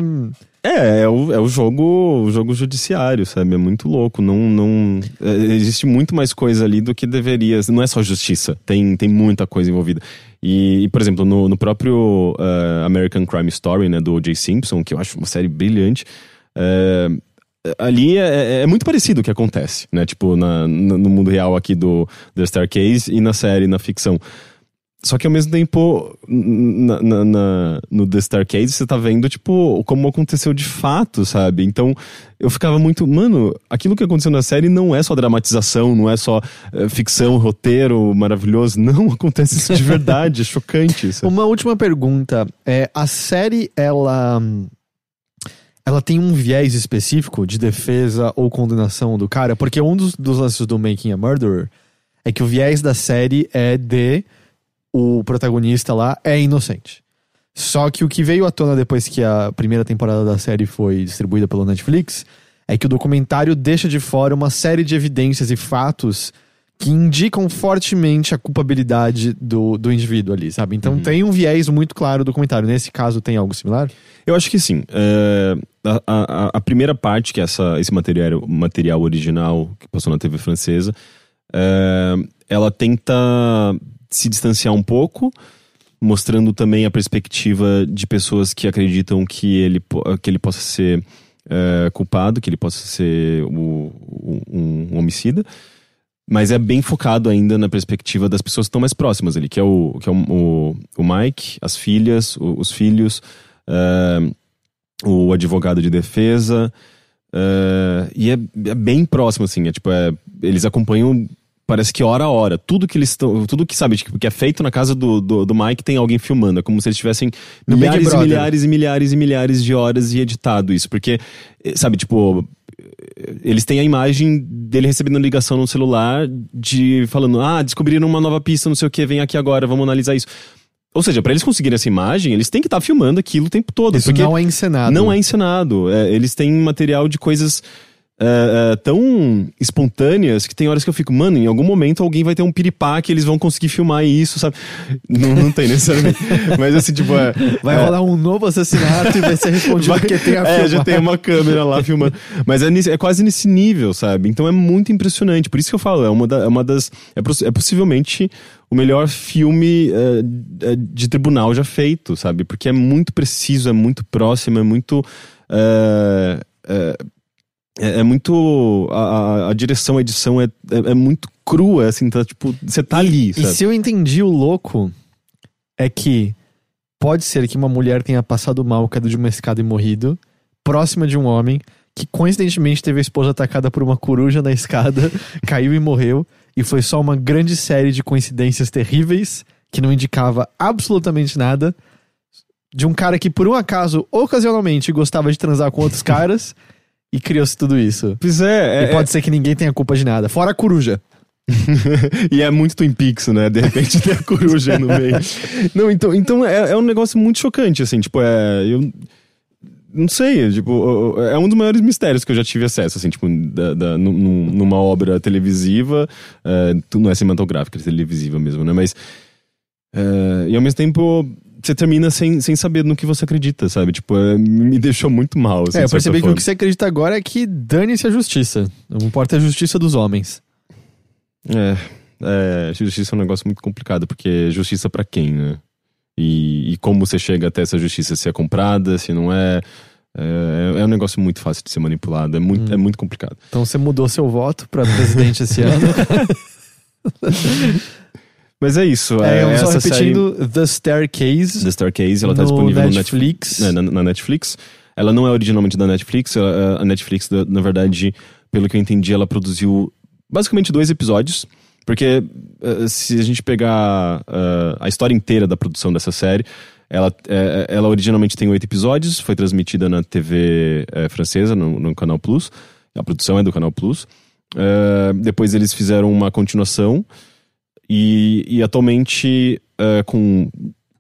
É, é o, é o jogo o jogo judiciário, sabe? É muito louco. Não, não é, existe muito mais coisa ali do que deveria. Não é só justiça. Tem, tem muita coisa envolvida. E, e por exemplo, no, no próprio uh, American Crime Story, né, do O.J. Simpson, que eu acho uma série brilhante, uh, ali é, é, muito parecido o que acontece, né? Tipo, na, no mundo real aqui do The Staircase e na série, na ficção. Só que ao mesmo tempo, na, na, na, no The Starcade, você tá vendo, tipo, como aconteceu de fato, sabe? Então, eu ficava muito, mano, aquilo que aconteceu na série não é só dramatização, não é só é, ficção, roteiro maravilhoso. [laughs] Não, acontece isso de verdade, é chocante. Sabe? Uma última pergunta. É, a série, ela. Ela tem um viés específico de defesa ou condenação do cara? Porque um dos, dos lances do Making a Murderer é que o viés da série é de o protagonista lá é inocente. Só que o que veio à tona depois que a primeira temporada da série foi distribuída pelo Netflix é que o documentário deixa de fora uma série de evidências e fatos que indicam fortemente a culpabilidade do, do indivíduo ali, sabe? Então uhum. tem um viés muito claro do documentário. Nesse caso, tem algo similar? Eu acho que sim. É, a, a, a, primeira parte, que é essa, esse material, material original que passou na TV francesa, é, ela tenta se distanciar um pouco, mostrando também a perspectiva de pessoas que acreditam que ele, que ele possa ser uh, culpado, que ele possa ser o, um, um, homicida. Mas é bem focado ainda na perspectiva das pessoas que estão mais próximas ali, que é o, que é o, o, Mike, as filhas, os filhos, uh, o advogado de defesa. Uh, e é, é, bem próximo, assim. É, tipo, é, eles acompanham parece que hora a hora. Tudo que eles estão. Tudo que, sabe, tipo, que é feito na casa do, do, do, Mike tem alguém filmando. É como se eles tivessem milhares e milhares e milhares e milhares de horas e editado isso. Porque, eh, sabe, tipo. eles têm a imagem dele recebendo ligação no celular de falando, ah, descobriram uma nova pista, não sei o que, vem aqui agora, vamos analisar isso. Ou seja, para eles conseguirem essa imagem, eles têm que estar tá filmando aquilo o tempo todo. Isso porque não é encenado. Não é encenado. É, eles têm material de coisas é, tão espontâneas que tem horas que eu fico, mano, em algum momento alguém vai ter um piripá que eles vão conseguir filmar isso, sabe? Não, não tem necessariamente. [laughs] Mas assim, tipo, é, Vai é, rolar um novo assassinato e vai ser respondido vai- porque tem a [laughs] É, filmar. já tem uma câmera lá filmando. Mas é, nesse- é quase nesse nível, sabe? Então é muito impressionante. Por isso que eu falo, é uma, da- é uma das. É, é possivelmente o melhor filme é, de tribunal já feito, sabe? Porque é muito preciso, é muito próximo, é muito. é, é, é- é muito. A, a- direção, a edição é, é, é muito crua, assim, tá, tipo, você tá ali, E sabe? se eu entendi o louco, é que pode ser que uma mulher tenha passado mal, caído de uma escada e morrido, próxima de um homem, que coincidentemente teve a esposa atacada por uma coruja na escada, [laughs] caiu e morreu, e foi só uma grande série de coincidências terríveis, que não indicava absolutamente nada, de um cara que por um acaso, ocasionalmente, gostava de transar com outros [laughs] caras, e criou-se tudo isso. Pois é, é, e pode ser que ninguém tenha culpa de nada, fora a coruja. [laughs] e é muito Twin Peaks, né? De repente tem a coruja no meio. Não, então, então é, é um negócio muito chocante, assim, tipo, é. Eu não sei, tipo, é um dos maiores mistérios que eu já tive acesso, assim, tipo, da, da- num- num- numa obra televisiva, é, tu- não é cinematográfica, é televisiva mesmo, né? Mas. é, e ao mesmo tempo. Você termina sem, sem saber no que você acredita, sabe? Tipo, é, me deixou muito mal. Assim, É, eu percebi que o que você acredita agora é que dane-se a justiça. Não importa a justiça dos homens. É, é, justiça é um negócio muito complicado, porque justiça pra quem, né? E, e como você chega até essa justiça, se é comprada, se não é. É, é um negócio muito fácil de ser manipulado, é muito, Hum. é muito complicado. Então você mudou seu voto pra presidente esse [laughs] ano. [laughs] Mas é isso. é, É, eu só essa repetindo The Staircase. série, The Staircase, ela tá disponível no Netflix. Netflix. é, na, na Netflix. Ela não é originalmente da Netflix, ela- a Netflix, na- verdade, pelo que eu entendi, ela produziu basicamente dois episódios. Porque eh, se a gente pegar eh, a história inteira da produção dessa série, ela, eh, ela originalmente tem oito episódios, foi transmitida na TV eh, francesa, no, no Canal Plus. A produção é do Canal Plus. Depois eles fizeram uma continuação e, e atualmente, eh, com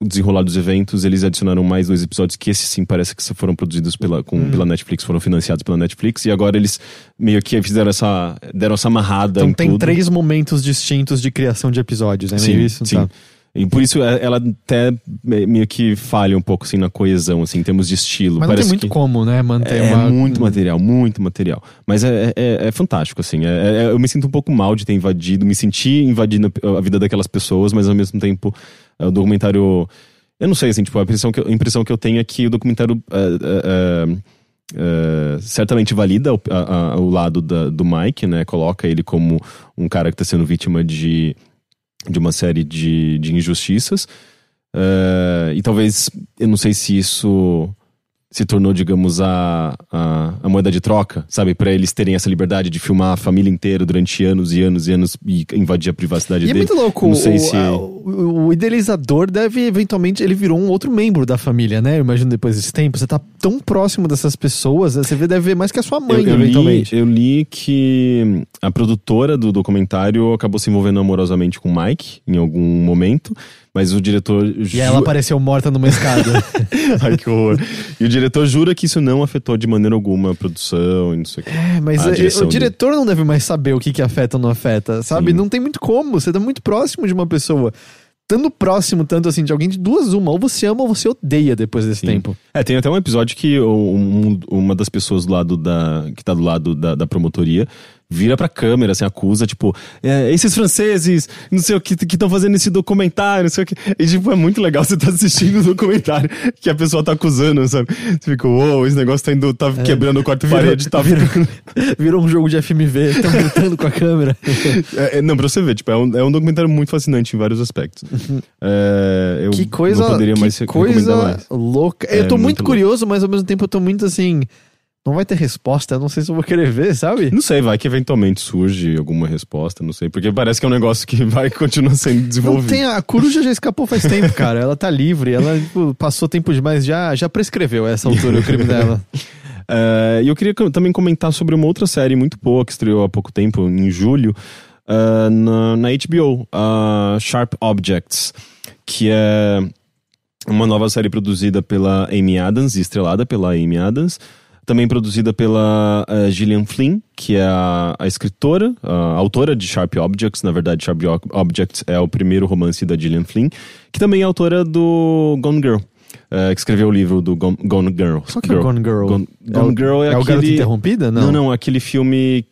o desenrolar dos eventos, eles adicionaram mais dois episódios que esses sim parece que foram produzidos pela, com, Hum. pela Netflix, foram financiados pela Netflix, e agora eles meio que fizeram essa. deram essa amarrada Então em tem tudo. três momentos distintos de criação de episódios, é Sim, isso? sim. Tá. E por isso é, ela até me- meio que falha um pouco assim na coesão, assim, em termos de estilo. Mas não tem Parece muito como, né, manter É uma... muito material, muito material. Mas é, é, é fantástico, assim. É- é- eu me sinto um pouco mal de ter invadido, me senti invadindo a vida daquelas pessoas, mas ao mesmo tempo é, o documentário. Eu não sei, assim, tipo, a impressão que eu, a impressão que eu tenho é que o documentário é, é, é, é, certamente valida o, a- a- o lado da- do Mike, né? Coloca ele como um cara que está sendo vítima de, de uma série de, de injustiças. É, e talvez, eu não sei se isso se tornou, digamos, a, a, a moeda de troca, sabe? Pra eles terem essa liberdade de filmar a família inteira durante anos e anos e anos e invadir a privacidade E é muito louco, Não sei o, se- a- o- idealizador deve, eventualmente, ele virou um outro membro da família, né? Eu imagino depois desse tempo, você tá tão próximo dessas pessoas, você deve ver mais que a sua mãe, eu, eu li, eventualmente. eu li que a produtora do documentário acabou se envolvendo amorosamente com o Mike em algum momento, mas o diretor. E ela apareceu morta numa escada. [laughs] Ai, que horror. E o diretor jura que isso não afetou de maneira alguma a produção e não sei o que. É, mas A é, o diretor não deve mais saber o que, que afeta ou não afeta, sabe? Sim. Não tem muito como, você tá muito próximo de uma pessoa. Estando próximo tanto assim de alguém de duas uma, ou você ama ou você odeia depois desse Sim. tempo. É, tem até um episódio que um- uma das pessoas do lado da. que tá do lado da, da promotoria vira pra câmera, assim, acusa, tipo, é, esses franceses, não sei o que, que estão fazendo esse documentário, não sei o que. E, tipo, é muito legal [laughs] você tá assistindo o documentário que a pessoa tá acusando, sabe? Você fica, uou, esse negócio tá indo, tá quebrando o quarto Virou- parede, tá [laughs] virou- Virou um jogo de FMV, estão lutando com a câmera. [laughs] É, é, não, pra você ver, tipo, é um, é um documentário muito fascinante em vários aspectos. É, eu que coisa, não poderia mais que coisa mais. louca. É eu tô muito, muito louco. curioso, mas ao mesmo tempo eu tô muito assim. Não vai ter resposta, eu não sei se eu vou querer ver, sabe? Não sei, vai que eventualmente surge alguma resposta, não sei, porque parece que é um negócio que vai [laughs] continuar sendo Não desenvolvido. tem, a coruja já escapou faz [laughs] tempo, cara. Ela tá livre, ela tipo, passou tempo demais, já, já prescreveu a essa altura o crime dela. Uh, [laughs] e eu queria também comentar sobre uma outra série muito boa que estreou há pouco tempo, em julho, uh, na, na, HBO, uh, Sharp Objects, que é uma nova série produzida pela Amy Adams e estrelada pela Amy Adams. Também produzida pela uh, Gillian Flynn, que é a, a escritora, a autora de Sharp Objects. Na verdade, Sharp Objects é o primeiro romance da Gillian Flynn, que também é autora do Gone Girl. Uh, que escreveu o livro do Gone, Gone Girl. Qual que é o Gone Girl? Gone, Gone é o, Girl é, é aquele... o Garota Interrompida? Não. não, não, aquele filme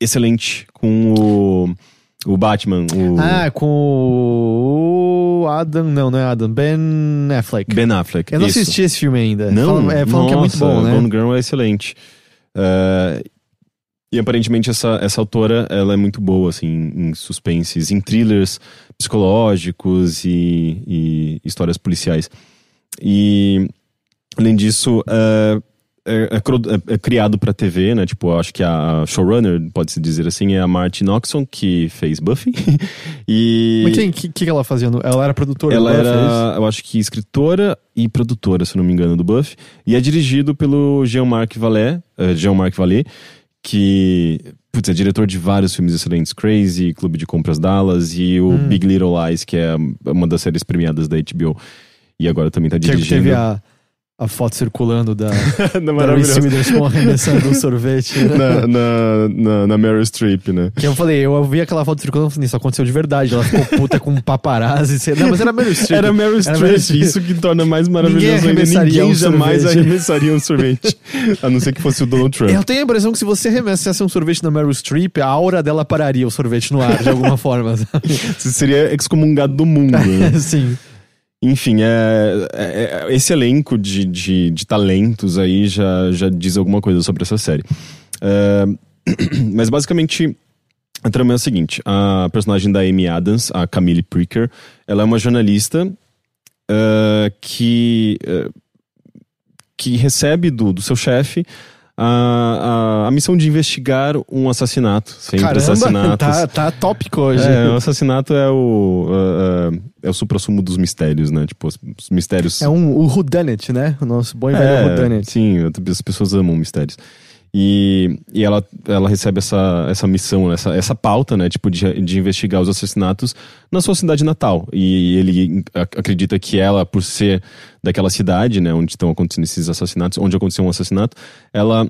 excelente com o o Batman, o... Ah, com o Adam, não, não é Adam, Ben Affleck. Ben Affleck, Eu não isso. assisti esse filme ainda. Não? Falam, é, falam Nossa, que é muito bom, né? Gone Girl é excelente. Uh, e aparentemente essa, essa autora, ela é muito boa, assim, em suspenses, em thrillers psicológicos e, e histórias policiais. E, além disso, uh, é, é, é, criado pra TV, né? Tipo, acho que a showrunner, pode-se dizer assim, é a Martin Noxon, que fez Buffy. [laughs] e... Mas quem que, que ela fazia? Ela era produtora Ela do Buffy, era, é eu acho que escritora e produtora, se não me engano, do Buffy. E é dirigido pelo Jean-Marc Vallée, uh, Jean-Marc Vallée, que... Putz, é diretor de vários filmes excelentes. Crazy, Clube de Compras Dallas e o Hum. Big Little Lies, que é uma das séries premiadas da HBO. E agora também tá Que dirigindo... teve a, a foto circulando da, Na [laughs] da. Reese Witherspoon arremessando um sorvete. [laughs] na, na, na, na Meryl Streep, né? Que eu falei, eu vi aquela foto circulando e falei, isso aconteceu de verdade. Ela ficou puta com um paparazzi. Não, mas era Meryl Streep. Era Meryl Era Meryl Streep, isso que torna mais maravilhoso Ninguém ainda. Ninguém um jamais sorvete. arremessaria um sorvete. [laughs] A não ser que fosse o Donald Trump. Eu tenho a impressão que se você arremessasse um sorvete na Meryl Streep, a aura dela pararia o sorvete no ar, de alguma forma. sabe? Você seria excomungado do mundo. né? Sim. Enfim, é, é- é- esse elenco de, de, de talentos aí já, já diz alguma coisa sobre essa série. É, [clears throat] mas basicamente, a trama é a seguinte: a personagem da Amy Adams, a Camille Pricker, ela é uma jornalista é, que, é, que recebe do, do seu chefe a, a, a missão de investigar um assassinato. Sempre Caramba, assassinatos. tá, tá tópico hoje. É, o assassinato é o, uh, uh, é o suprassumo dos mistérios, né? Tipo, os, os mistérios. É um, o whodunit, né? O nosso bom e velho É, whodunit. sim, as pessoas amam mistérios. E, e ela, ela recebe essa, essa missão, essa, essa pauta, né? Tipo, de, de investigar os assassinatos na sua cidade natal. E ele ac- acredita que ela, por ser daquela cidade, né? Onde estão acontecendo esses assassinatos, onde aconteceu um assassinato, ela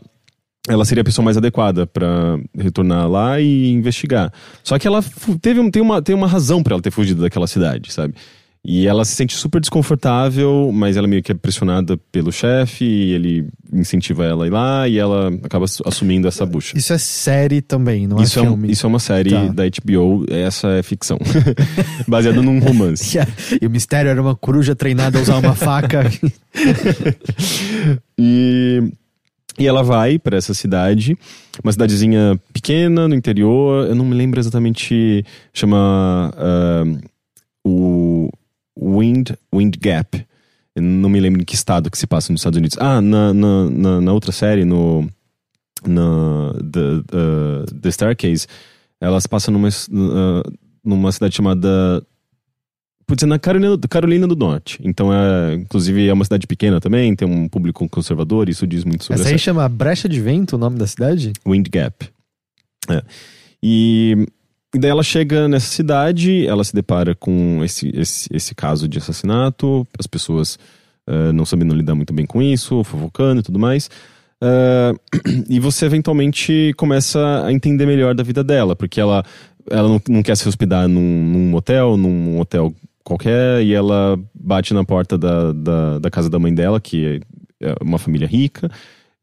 ela seria a pessoa mais adequada pra retornar lá e investigar. Só que ela teve tem uma, tem uma razão pra ela ter fugido daquela cidade, sabe? E ela se sente super desconfortável, mas ela meio que é pressionada pelo chefe, e ele incentiva ela a ir lá e ela acaba assu- assumindo essa bucha. Isso é série também, não Isso é é, um- filme. isso é uma série Tá. da HBO, essa é ficção. [laughs] Baseada num romance. [laughs] E, e o mistério era uma coruja treinada a usar uma faca. [laughs] E, e ela vai pra essa cidade, uma cidadezinha pequena no interior, eu não me lembro exatamente, chama ah, o Wind, Wind Gap. Eu não me lembro em que estado que se passa nos Estados Unidos. Ah, na, na, na, na outra série, no na The, ah, The Staircase, elas passam numa, ah, numa cidade chamada Putz, é na Carolina, Carolina do Norte. Então, é, inclusive, é uma cidade pequena também, tem um público conservador, isso diz muito sobre Essa essa aí chama Brecha de Vento, o nome da cidade? Wind Gap. É. E, e daí ela chega nessa cidade, ela se depara com esse, esse, esse caso de assassinato, as pessoas eh, não sabendo lidar muito bem com isso, fofocando e tudo mais. Eh, [clears throat] e você eventualmente começa a entender melhor da vida dela, porque ela, ela não, não quer se hospedar num, num hotel, num hotel qualquer, e ela bate na porta da, da, da casa da mãe dela, que é uma família rica,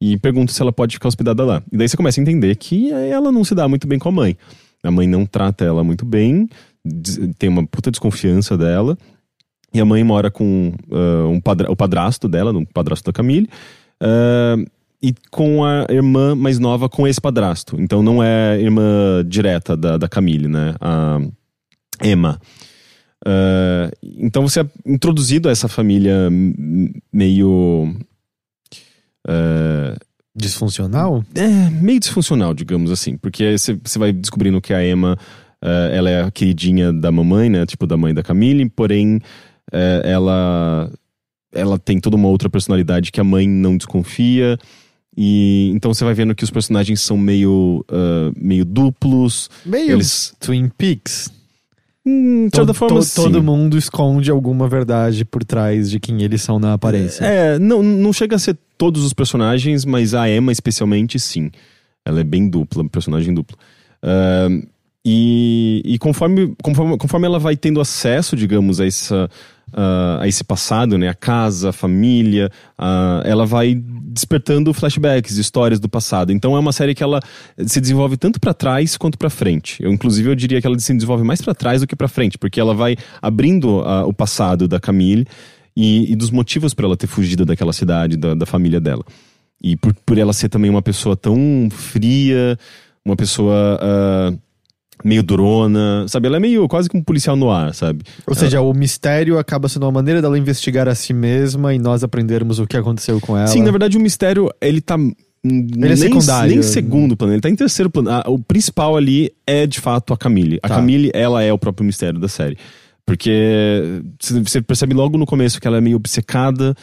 e pergunta se ela pode ficar hospedada lá. E daí você começa a entender que ela não se dá muito bem com a mãe. A mãe não trata ela muito bem, tem uma puta desconfiança dela. E a mãe mora com ah, um padra o padrasto dela, um padrasto da Camille, ah, e com a irmã mais nova com esse padrasto. Então não é irmã direta da, da Camille, né? A Emma. Ah, então você é introduzido a essa família meio. ah, Disfuncional? é, meio disfuncional, digamos assim. Porque você vai descobrindo que a Emma, eh, ela é a queridinha da mamãe, né? Tipo, da mãe da Camille, porém, eh, ela, ela tem toda uma outra personalidade que a mãe não desconfia. E então você vai vendo que os personagens são meio, uh, meio duplos. Meio Eles. Twin Peaks. Hum, de certa To- forma, to- todo mundo esconde alguma verdade por trás de quem eles são na aparência. É, não, não chega a ser todos os personagens, mas a Emma especialmente sim. Ela é bem dupla, personagem duplo. Ahn, e e conforme, conforme, conforme ela vai tendo acesso, digamos, a, essa, ah, a esse passado, né? A casa, a família, ah, ela vai despertando flashbacks, histórias do passado. Então é uma série que ela se desenvolve tanto pra trás quanto pra frente. Eu, inclusive, eu diria que ela se desenvolve mais pra trás do que pra frente, porque ela vai abrindo ah, o passado da Camille e, e dos motivos para ela ter fugido daquela cidade, da, da família dela. E por, por ela ser também uma pessoa tão fria, uma pessoa ah, meio durona, sabe? Ela é meio quase que um policial no ar, sabe? Ou seja, o mistério acaba sendo uma maneira dela investigar a si mesma e nós aprendermos o que aconteceu com ela. Sim, na verdade o mistério, ele tá. Ele é secundário. Nem em segundo plano, ele tá em terceiro plano. Ah, o principal ali é de fato a Camille. A Tá. Camille, ela é o próprio mistério da série. Porque você percebe logo no começo que ela é meio obcecada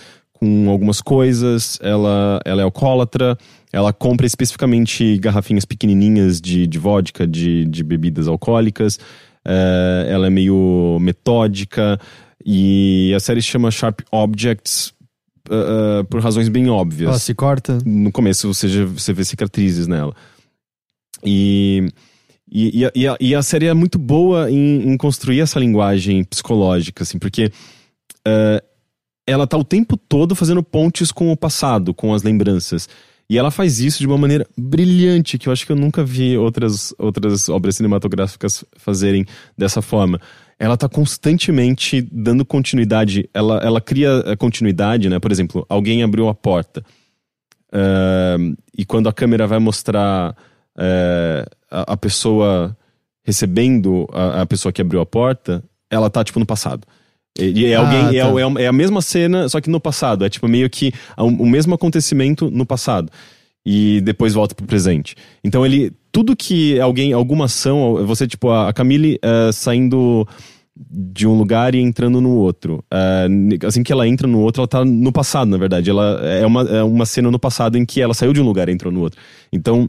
com algumas coisas, ela, ela é alcoólatra, ela compra especificamente garrafinhas pequenininhas de, de vodka, de, de bebidas alcoólicas, eh, ela é meio metódica, e a série se chama Sharp Objects ah, ah, por razões bem óbvias Ela se corta. no começo você, já, você vê cicatrizes nela. E, e, e a, e, a, e a série é muito boa em, em construir essa linguagem psicológica, assim, porque ela tá o tempo todo fazendo pontes com o passado, com as lembranças. E ela faz isso de uma maneira brilhante, que eu acho que eu nunca vi outras, outras obras cinematográficas fazerem dessa forma. Ela tá constantemente dando continuidade, ela, ela cria eh, continuidade, né? Por exemplo, alguém abriu a porta. Ahn, e quando a câmera vai mostrar eh, a, a pessoa recebendo a, a pessoa que abriu a porta, ela tá, tipo, no passado. E, é, Ah, alguém, é, tá. é, a- é a mesma cena, só que no passado. É tipo meio que o mesmo acontecimento no passado. E depois volta pro presente. Então ele. Tudo que alguém. Alguma ação. Você, tipo, a, Camille eh, saindo de um lugar e entrando no outro. Eh, assim que ela entra no outro, ela tá no passado, na verdade. Ela é uma, é uma cena no passado em que ela saiu de um lugar e entrou no outro. Então,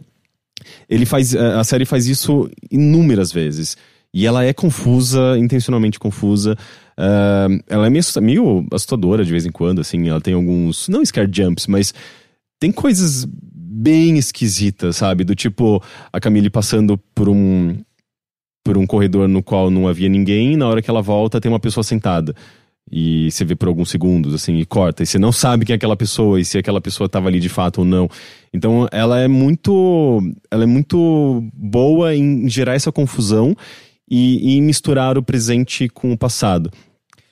ele faz. eh, A série faz isso inúmeras vezes. E ela é confusa, intencionalmente confusa. Ah, ela é meio, meio assustadora de vez em quando, assim. Ela tem alguns. Não scare jumps, mas tem coisas bem esquisitas, sabe? Do tipo, a Camille passando por um. Por um corredor no qual não havia ninguém, e na hora que ela volta tem uma pessoa sentada. E você vê por alguns segundos, assim, e corta. E você não sabe quem é aquela pessoa e se aquela pessoa estava ali de fato ou não. Então ela é muito. Ela é muito boa em gerar essa confusão e, e misturar o presente com o passado.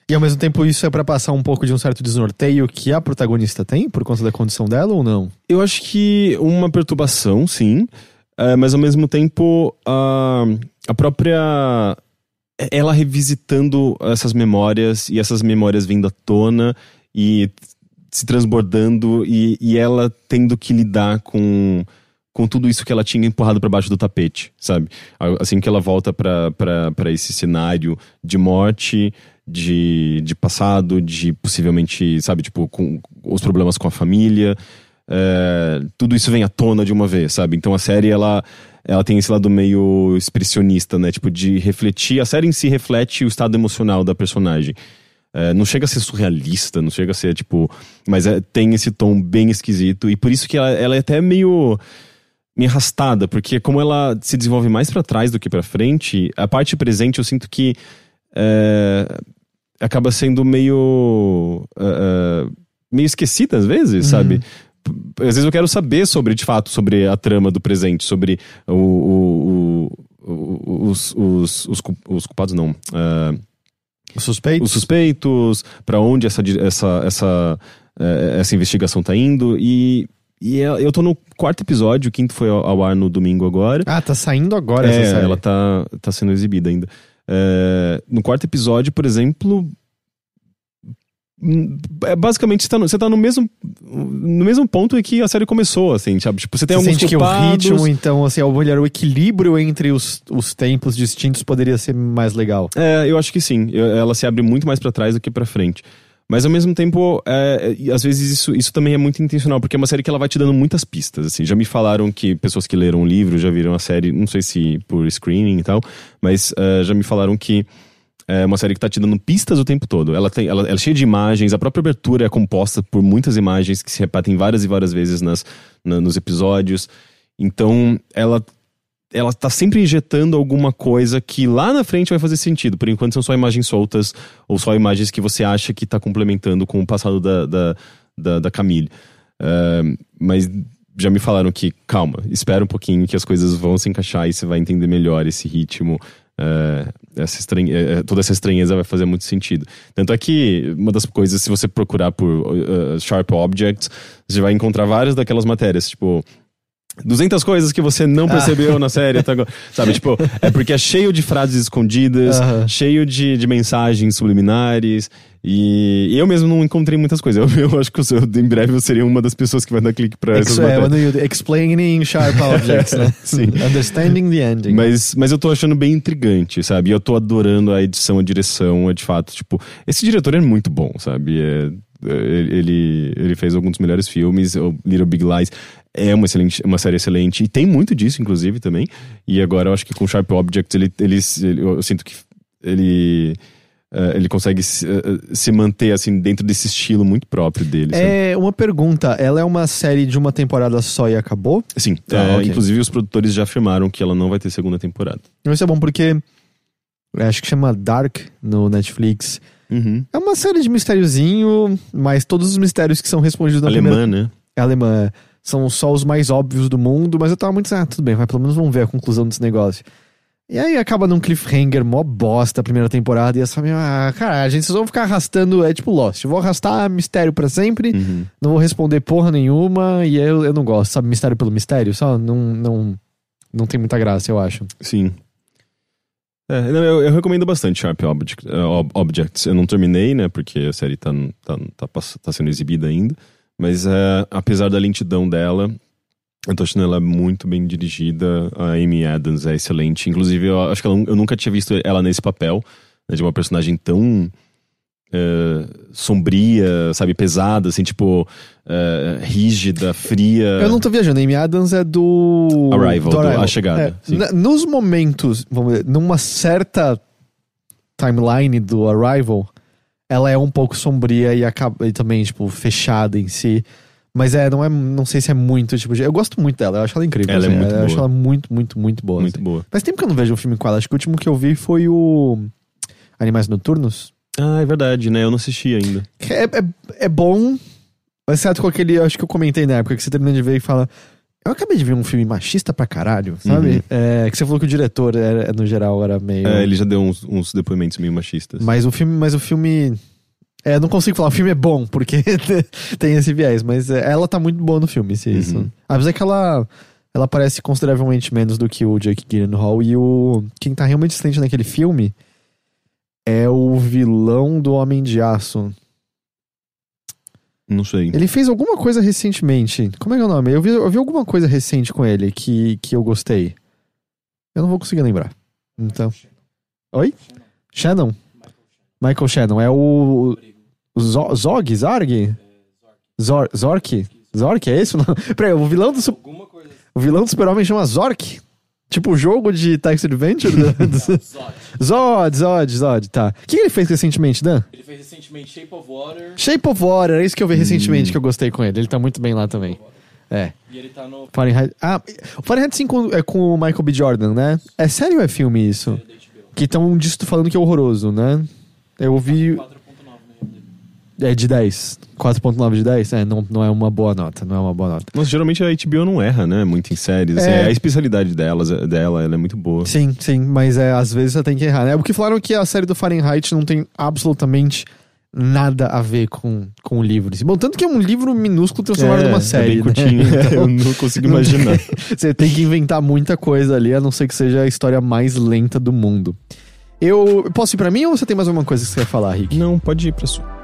E ao mesmo tempo isso é pra passar um pouco de um certo desnorteio que a protagonista tem por conta da condição dela ou não? Eu acho que uma perturbação, sim. é, mas ao mesmo tempo, a, a própria. Ela revisitando essas memórias e essas memórias vindo à tona e se transbordando e, e ela tendo que lidar com, com tudo isso que ela tinha empurrado para baixo do tapete, sabe? Assim que ela volta para esse cenário de morte, de, de passado, de possivelmente, sabe, tipo, com os problemas com a família. é, tudo isso vem à tona de uma vez, sabe? Então a série, ela, ela tem esse lado meio expressionista, né? Tipo, de refletir. A série em si reflete o estado emocional da personagem. É, não chega a ser surrealista, não chega a ser, tipo. Mas é- tem esse tom bem esquisito. E por isso que ela, ela é até meio. Meio arrastada, porque como ela se desenvolve mais pra trás do que pra frente, a parte presente eu sinto que. é, acaba sendo meio. é, é, meio esquecida às vezes, sabe? P- Às vezes eu quero saber sobre, de fato, sobre a trama do presente, sobre o, o- o- os, os, os, os culpados, não. é, Os suspeitos? os suspeitos, pra onde essa, essa, essa, eh, essa investigação tá indo. E, e é- eu tô no quarto episódio, o quinto foi ao, ar no domingo agora. Ah, tá saindo agora é, essa série. ela tá, tá sendo exibida ainda. É, no quarto episódio, por exemplo. hum, É, basicamente, você tá, no, você tá no mesmo no mesmo ponto em que a série começou, assim, sabe? Tipo, você tem Você alguns sente que o culpados, ritmo, então, assim, ao olhar o equilíbrio entre os, os tempos distintos poderia ser mais legal. É, eu acho que sim. Ela se abre muito mais pra trás do que pra frente. Mas ao mesmo tempo, é, é, às vezes isso, isso também é muito intencional, porque é uma série que ela vai te dando muitas pistas. Assim, já me falaram que pessoas que leram o livro já viram a série, não sei se por screening e tal, mas uh, já me falaram que é uma série que tá te dando pistas o tempo todo. Ela, tem, ela, ela é cheia de imagens, a própria abertura é composta por muitas imagens que se repetem várias e várias vezes nas, na, nos episódios. Então, ela ela tá sempre injetando alguma coisa que lá na frente vai fazer sentido. Por enquanto são só imagens soltas ou só imagens que você acha que tá complementando com o passado da, da, da, da Camille. Uh, mas já me falaram que, calma, espera um pouquinho que as coisas vão se encaixar e você vai entender melhor esse ritmo. Uh, essa estranha, uh, toda essa estranheza vai fazer muito sentido. Tanto é que uma das coisas, se você procurar por uh, Sharp Objects, você vai encontrar várias daquelas matérias, tipo 200 coisas que você não percebeu ah. na série até agora. [laughs] Sabe, tipo, é porque é cheio de frases escondidas, uh -huh. cheio de, de mensagens subliminares. E eu mesmo não encontrei muitas coisas. [laughs] Eu, eu acho que eu, em breve eu seria uma das pessoas que vai dar clique pra essas é, matérias. Explaining sharp [laughs] objects, né? Sim. Understanding the ending. Mas, mas eu tô achando bem intrigante, sabe? E eu tô adorando a edição, a direção, é de fato, tipo... Esse diretor é muito bom, sabe? É, é ele, ele fez alguns dos melhores filmes, Little Big Lies é uma, excelente, uma série excelente e tem muito disso, inclusive, também. E agora eu acho que com Sharp Objects ele, ele, ele eu sinto que ele. Uh, ele consegue se, uh, se, manter assim dentro desse estilo muito próprio dele. É uma pergunta. Ela é uma série de uma temporada só e acabou? Sim. Ah, é, okay. Inclusive os produtores já afirmaram que ela não vai ter segunda temporada. Isso é bom porque acho que chama Dark no Netflix. Uhum. É uma série de mistériozinho, mas todos os mistérios que são respondidos na alemã, primeira... né? É alemã. São só os mais óbvios do mundo, mas eu tava muito, ah, tudo bem, vai, pelo menos vamos ver a conclusão desse negócio. E aí acaba num cliffhanger mó bosta a primeira temporada e essa ah, cara, a gente vocês vão ficar arrastando, é tipo Lost, eu vou arrastar mistério para sempre, uhum. não vou responder porra nenhuma e eu, eu não gosto, sabe, mistério pelo mistério, só não, não, não tem muita graça, eu acho. Sim. É, não, eu, eu, recomendo bastante Sharp Object, uh, Objects. Eu não terminei, né, porque a série tá, tá, tá, tá sendo exibida ainda. Mas é, apesar da lentidão dela, eu tô achando ela muito bem dirigida. A Amy Adams é excelente. Inclusive, eu acho que ela, eu nunca tinha visto ela nesse papel, né, de uma personagem tão é, sombria, sabe, pesada, assim, tipo, é, rígida, fria. Eu não tô viajando, Amy Adams é do. Arrival, do Arrival. Do a Chegada. É, nos momentos, vamos ver, numa certa timeline do Arrival ela é um pouco sombria e, acaba, e também, tipo, fechada em si. Mas é, não é, não sei se é muito, tipo, eu gosto muito dela, eu acho ela incrível. Ela é assim, é muito eu boa. acho ela muito, muito, muito boa. Muito assim. boa. Faz tempo que eu não vejo um filme com ela, acho que o último que eu vi foi o Animais Noturnos. Ah, é verdade, né? Eu não assisti ainda. É, é, é bom, exceto com aquele, acho que eu comentei na época, que você termina de ver e fala, eu acabei de ver um filme machista pra caralho, sabe? Uhum. É, que você falou que o diretor, era, no geral, era meio. É, ele já deu uns, uns depoimentos meio machistas. Mas o filme, mas o filme. É, não consigo falar, o filme é bom, porque [laughs] tem esse viés, mas é, ela tá muito boa no filme, se isso. Uhum. Apesar que ela, ela parece consideravelmente menos do que o Jake Gyllenhaal, e o quem tá realmente excelente naquele filme é o vilão do Homem de Aço. Não sei. Ele fez alguma coisa recentemente. Como é que é o nome? Eu vi, eu vi alguma coisa recente com ele que, que eu gostei. Eu não vou conseguir lembrar. Então. Oi? Shannon. Michael Shannon. É o. Zog? Zorg? Zor, Zork? Zork, é esse? [laughs] Peraí, o vilão do. O vilão do Super-Homem chama Zork? Tipo o jogo de Tax Adventure? [laughs] Zod, Zod, Zod, tá. O que ele fez recentemente, Dan? Ele fez recentemente Shape of Water. Shape of Water, é isso que eu vi recentemente hum. que eu gostei com ele. Ele tá muito bem lá também. É. E ele tá no. Fahrenheit. Ah, o Fahrenheit 5 é com o Michael B. Jordan, né? É sério ou é filme isso? Que estão falando que é horroroso, né? Eu ouvi. 4.9 É de 10. 4.9 de 10? É, não, não é uma boa nota. Não é uma boa nota. Mas geralmente a HBO não erra, né? Muito em séries. Assim, é... a especialidade delas, dela, ela é muito boa. Sim, sim. Mas é, às vezes você tem que errar, né? O que falaram que a série do Fahrenheit não tem absolutamente nada a ver com, com o livro. Bom, tanto que é um livro minúsculo transformado é, numa série. É bem né? curtinho. Né? Então, [laughs] eu não consigo imaginar. [laughs] você tem que inventar muita coisa ali, a não ser que seja a história mais lenta do mundo. Eu posso ir para mim ou você tem mais alguma coisa que você quer falar, Rick? Não, pode ir para sua.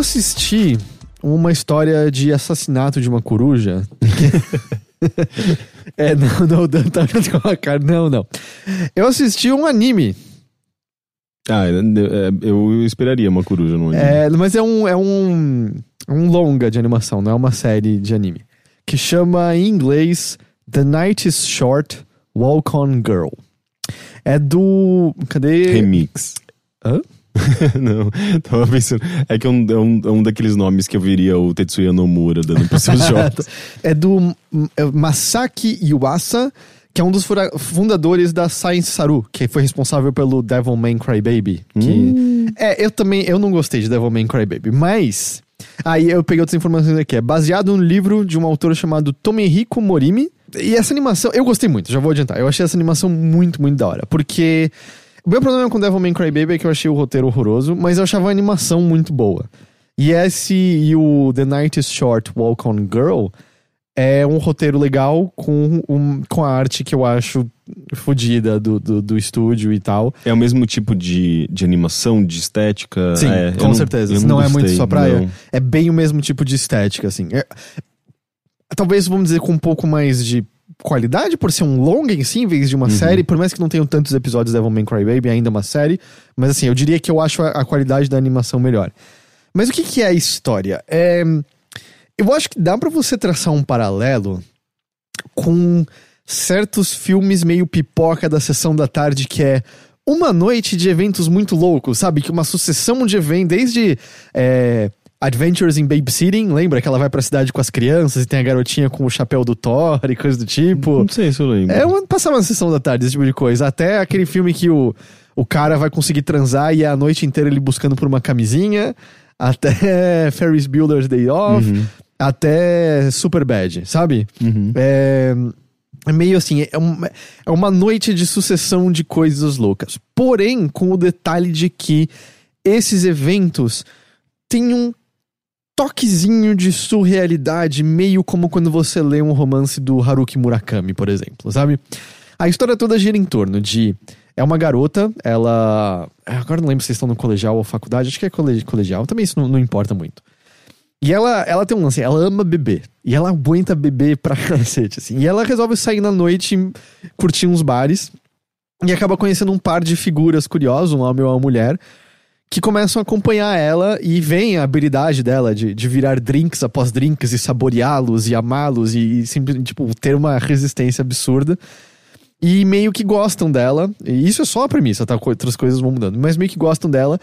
Assisti uma história de assassinato de uma coruja. [laughs] é, não, não, o Dan tá com a cara. Não, não. Eu assisti um anime. Ah, é, é, eu esperaria uma coruja no anime. É, mas é um, é um, um longa de animação, não é uma série de anime. Que chama em inglês The Night is Short, Walk On Girl. É do. Cadê? Remix. Hã? [laughs] não, tava pensando. É que é um, é, um, é um daqueles nomes que eu viria o Tetsuya Nomura dando pros seus [laughs] jogos. é do é Masaki Yuasa, que é um dos fundadores da Science Saru, que foi responsável pelo Devilman Crybaby. Que... É, eu também, eu não gostei de Devilman Crybaby, mas... Aí eu peguei outras informações aqui. É baseado no livro de um autor chamado Tomihiko Morimi. E essa animação, eu gostei muito, já vou adiantar. Eu achei essa animação muito, muito da hora. Porque o meu problema com Devilman Crybaby é que eu achei o roteiro horroroso, mas eu achava a animação muito boa. E esse e o The Night is Short, Walk On Girl é um roteiro legal com, um, com a arte que eu acho fodida do, do, do estúdio e tal. É o mesmo tipo de, de animação, de estética? Sim, é, com não- certeza. eu Se não é muito sua praia, não. é bem o mesmo tipo de estética, assim. É- talvez, vamos dizer, com um pouco mais de qualidade, por ser um longa em si, em vez de uma série, por mais que não tenham tantos episódios de Devilman Crybaby, ainda é uma série, mas assim, eu diria que eu acho a, a qualidade da animação melhor. Mas o que, que é a história? É, eu acho que dá pra você traçar um paralelo com certos filmes meio pipoca da sessão da tarde que é uma noite de eventos muito loucos, sabe? Que uma sucessão de eventos, desde é, Adventures in Babysitting, lembra que ela vai pra cidade com as crianças e tem a garotinha com o chapéu do Thor e coisa do tipo. Não sei se eu lembro. É, uma, passava na sessão da tarde, esse tipo de coisa. Até aquele filme que o, o cara vai conseguir transar e é a noite inteira ele buscando por uma camisinha. Até [laughs] Ferris Bueller's Day Off. Até Superbad, sabe? Uhum. É, é meio assim, é uma, é uma noite de sucessão de coisas loucas. Porém, com o detalhe de que esses eventos têm um toquezinho de surrealidade, meio como quando você lê um romance do Haruki Murakami, por exemplo, sabe? A história toda gira em torno de. É uma garota, ela. Agora não lembro se estão no colegial ou faculdade, acho que é colegi- colegial, também isso não, não importa muito. E ela, ela tem um lance, ela ama beber. E ela aguenta beber pra [laughs] cacete, assim. E ela resolve sair na noite, curtir uns bares. E acaba conhecendo um par de figuras curiosas, um homem e uma mulher, que começam a acompanhar ela e veem a habilidade dela de, de virar drinks após drinks e saboreá-los e amá-los e, simplesmente, tipo, ter uma resistência absurda. E meio que gostam dela. E isso é só a premissa, tá? Outras coisas vão mudando. Mas meio que gostam dela.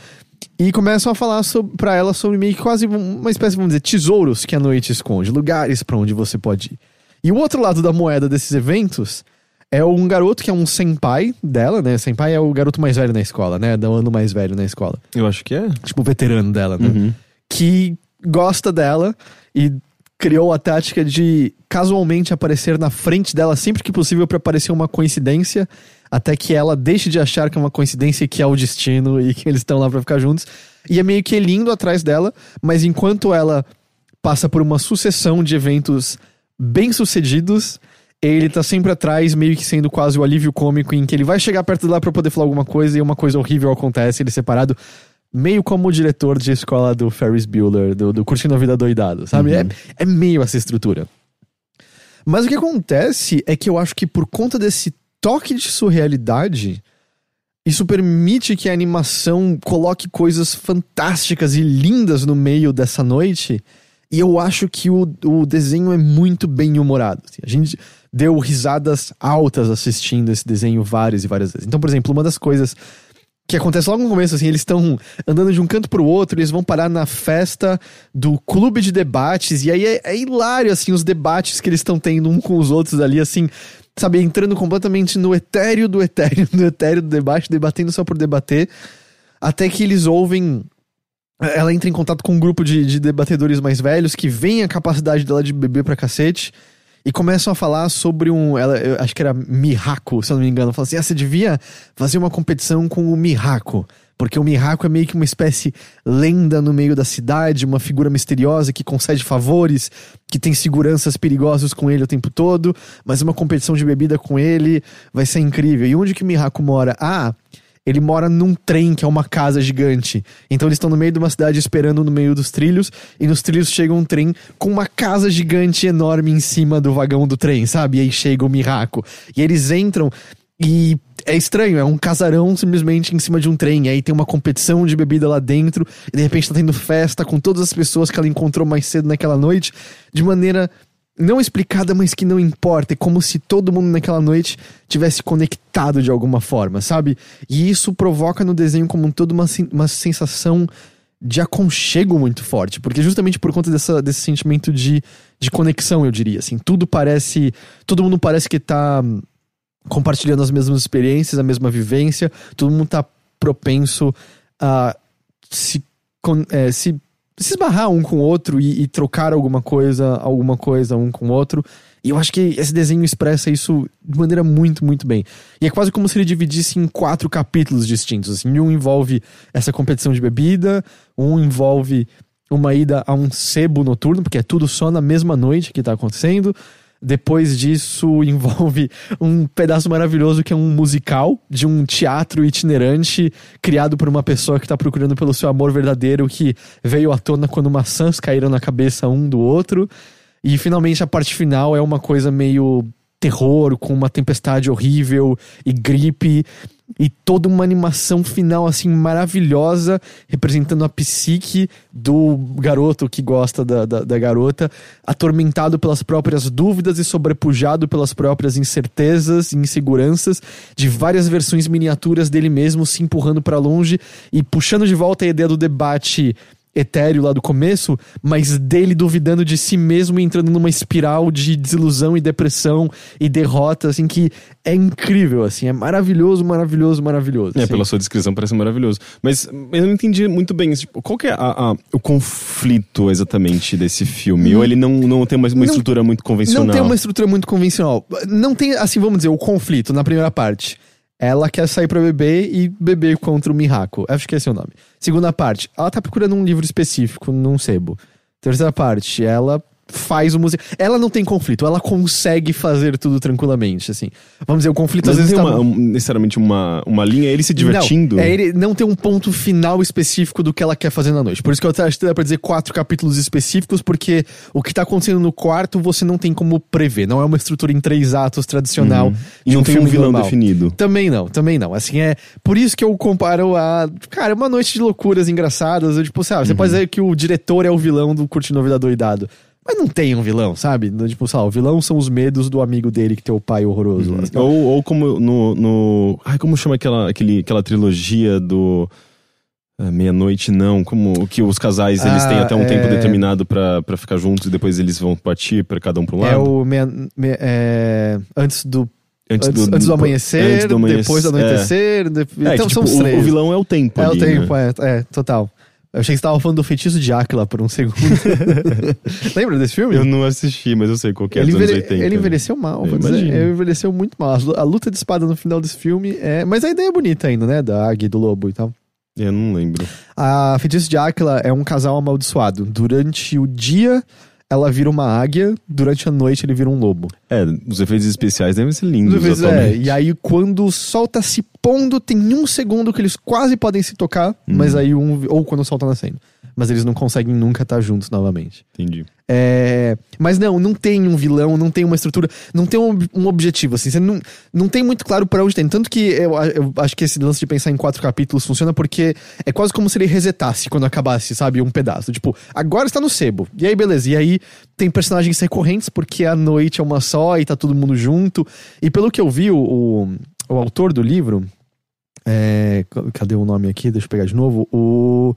E começam a falar sobre, pra ela sobre meio que quase uma espécie, vamos dizer, tesouros que a noite esconde, lugares pra onde você pode ir. E o outro lado da moeda desses eventos é um garoto que é um senpai dela, né? Senpai é o garoto mais velho na escola, né? Do ano mais velho na escola. Eu acho que é. Tipo, o veterano dela, né? Uhum. Que gosta dela e criou a tática de casualmente aparecer na frente dela sempre que possível pra parecer uma coincidência, até que ela deixe de achar que é uma coincidência e que é o destino e que eles estão lá pra ficar juntos. E é meio que ele indo atrás dela, mas enquanto ela passa por uma sucessão de eventos bem-sucedidos, ele tá sempre atrás, meio que sendo quase o alívio cômico em que ele vai chegar perto dela pra poder falar alguma coisa e uma coisa horrível acontece, ele é separado meio como o diretor de escola do Ferris Bueller, do, do Curtindo a Vida Doidado, sabe? É, é meio essa estrutura. Mas o que acontece é que eu acho que por conta desse toque de surrealidade, isso permite que a animação coloque coisas fantásticas e lindas no meio dessa noite. E eu acho que o, o desenho é muito bem humorado. assim. A gente deu risadas altas assistindo esse desenho várias e várias vezes. Então, por exemplo, uma das coisas que acontece logo no começo, assim, eles estão andando de um canto pro outro, eles vão parar na festa do clube de debates, e aí é, é hilário, assim, os debates que eles estão tendo um com os outros ali, assim, sabe, entrando completamente no etéreo do etéreo, [laughs] do etéreo do debate, debatendo só por debater, até que eles ouvem. Ela entra em contato com um grupo de, de debatedores mais velhos que veem a capacidade dela de beber pra cacete e começam a falar sobre um. Ela, eu acho que era Mihako, se eu não me engano. Fala assim: ah, você devia fazer uma competição com o Mihako. Porque o Mihako é meio que uma espécie lenda no meio da cidade, uma figura misteriosa que concede favores, que tem seguranças perigosas com ele o tempo todo, mas uma competição de bebida com ele vai ser incrível. E onde que o Mihako mora? Ah, ele mora num trem que é uma casa gigante. Então eles estão no meio de uma cidade esperando no meio dos trilhos, e nos trilhos chega um trem com uma casa gigante enorme em cima do vagão do trem, sabe? E aí chega o Miraco. E eles entram e é estranho, é um casarão simplesmente em cima de um trem. Aí tem uma competição de bebida lá dentro, e de repente tá tendo festa com todas as pessoas que ela encontrou mais cedo naquela noite, de maneira não explicada, mas que não importa. É como se todo mundo naquela noite tivesse conectado de alguma forma, sabe? E isso provoca no desenho como um todo uma, uma sensação de aconchego muito forte, porque justamente por conta dessa, desse sentimento de, de conexão, eu diria, assim, tudo parece, todo mundo parece que tá compartilhando as mesmas experiências, a mesma vivência, todo mundo tá propenso a se, é, se, se esbarrar um com o outro e, e trocar alguma coisa, alguma coisa um com o outro. E eu acho que esse desenho expressa isso de maneira muito, muito bem. E é quase como se ele dividisse em quatro capítulos distintos. Assim. Um envolve essa competição de bebida, um envolve uma ida a um sebo noturno, porque é tudo só na mesma noite que tá acontecendo. Depois disso, [laughs] envolve um pedaço maravilhoso que é um musical de um teatro itinerante criado por uma pessoa que está procurando pelo seu amor verdadeiro que veio à tona quando maçãs caíram na cabeça um do outro. E finalmente a parte final é uma coisa meio terror, com uma tempestade horrível e gripe. E toda uma animação final, assim, maravilhosa, representando a psique do garoto que gosta da, da, da garota, atormentado pelas próprias dúvidas e sobrepujado pelas próprias incertezas e inseguranças de várias versões miniaturas dele mesmo se empurrando pra longe e puxando de volta a ideia do debate etéreo lá do começo, mas dele duvidando de si mesmo e entrando numa espiral de desilusão e depressão e derrota, assim, que é incrível, assim, é maravilhoso, maravilhoso, maravilhoso. É, assim. pela sua descrição parece maravilhoso. Mas eu não entendi muito bem. Tipo, qual que é a- a- o conflito exatamente desse filme? Ou ele não, não tem uma, uma Não- estrutura muito convencional? Não tem uma estrutura muito convencional. Não tem, assim, vamos dizer, o conflito na primeira parte. Ela quer sair pra beber e beber contra o Mihako. Acho que esse é o nome. Segunda parte, ela tá procurando um livro específico num sebo. Terceira parte, ela faz o museu. Ela não tem conflito, ela consegue fazer tudo tranquilamente, assim. Vamos dizer, o conflito Mas às não vezes tem tá... uma- um- necessariamente uma, uma linha, é ele se divertindo. Não, é ele não tem um ponto final específico do que ela quer fazer na noite. Por isso que eu acho que dá pra dizer quatro capítulos específicos, porque o que tá acontecendo no quarto você não tem como prever. Não é uma estrutura em três atos tradicional. E de não tem um filme vilão normal. definido. Também não, também não. Assim, é por isso que eu comparo a. Cara, uma noite de loucuras engraçadas. Eu, tipo, sabe, você Uhum. pode dizer que o diretor é o vilão do Curtindo a Vida Doidado. Mas não tem um vilão, sabe? Tipo, sei lá, o vilão são os medos do amigo dele que tem o pai horroroso. lá. Ou, ou como no, no. Ai, como chama aquela, aquele, aquela trilogia do. ah, Meia-noite, não. Como que os casais eles Ah, têm até um é- tempo determinado pra, pra ficar juntos e depois eles vão partir pra cada um pro lado. É o. meia- me- é, antes do. Antes, do, antes do amanhecer, antes do amanhecer, depois do anoitecer. de- É, é então são tipo, os o, três. o vilão é o tempo. é o ali, tempo, né? é, é, total. Eu achei que você tava falando do feitiço de Áquila por um segundo. [laughs] Lembra desse filme? Eu não assisti, mas eu sei qual que é ele, dos anos envelhe- 80. ele envelheceu mal, Eu vou dizer. Ele envelheceu muito mal. A lu- A luta de espada no final desse filme é. Mas a ideia é bonita ainda, né? Da águia e do lobo e tal. Eu não lembro. A Feitiço de Áquila é um casal amaldiçoado. Durante o dia, ela vira uma águia, durante a noite, ele vira um lobo. É, os efeitos especiais devem ser lindos vezes é. E aí, quando o sol tá se pondo, tem um segundo que eles quase podem se tocar, mas aí um. Ou quando o sol tá nascendo. Mas eles não conseguem nunca estar juntos novamente. Entendi. É, mas não, não tem um vilão, não tem uma estrutura, não tem um, um objetivo, assim, você não, não tem muito claro pra onde tem. Tanto que eu, eu acho que esse lance de pensar em quatro capítulos funciona porque é quase como se ele resetasse quando acabasse, sabe, um pedaço. Tipo, agora está no sebo. E aí, beleza. E aí tem personagens recorrentes porque a noite é uma só e tá todo mundo junto. E pelo que eu vi, o, o, o autor do livro. É, cadê o nome aqui? Deixa eu pegar de novo. O.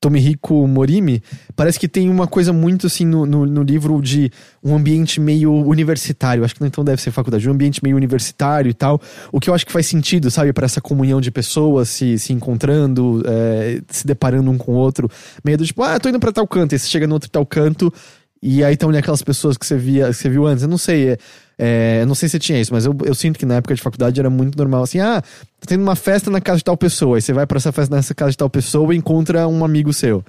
Tomihiko Morimi, parece que tem uma coisa muito assim no, no, no livro de um ambiente meio universitário. Acho que então deve ser faculdade, um ambiente meio universitário e tal. O que eu acho que faz sentido, sabe, para essa comunhão de pessoas se, se encontrando, é, se deparando um com o outro. Meio do tipo, ah, tô indo pra tal canto. Aí você chega no outro tal canto e aí estão ali aquelas pessoas que você, via, que você viu antes. Eu não sei, é, é, não sei se tinha isso, mas eu, eu sinto que na época de faculdade era muito normal assim, ah, tá tendo uma festa na casa de tal pessoa, aí você vai pra essa festa nessa casa de tal pessoa e encontra um amigo seu.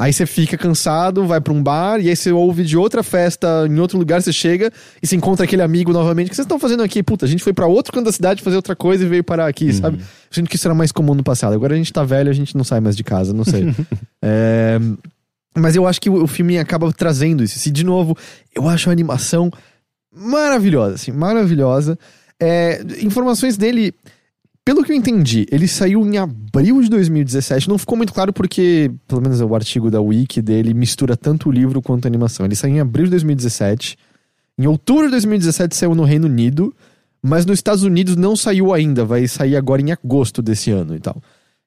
Aí você fica cansado, vai pra um bar, e aí você ouve de outra festa, em outro lugar, você chega e você encontra aquele amigo novamente. O que vocês estão fazendo aqui? Puta, a gente foi pra outro canto da cidade fazer outra coisa e veio parar aqui, sabe? Achando que isso era mais comum no passado. Agora a gente tá velho, a gente não sai mais de casa, não sei. [laughs] é... Mas eu acho que o, filme acaba trazendo isso. E, de novo, eu acho a animação maravilhosa, assim, maravilhosa. É, informações dele, pelo que eu entendi, ele saiu em abril de 2017. Não ficou muito claro porque, pelo menos o artigo da Wiki dele mistura tanto o livro quanto a animação. Ele saiu em abril de 2017. Em outubro de 2017 saiu no Reino Unido, mas nos Estados Unidos não saiu ainda. Vai sair agora em agosto desse ano e tal.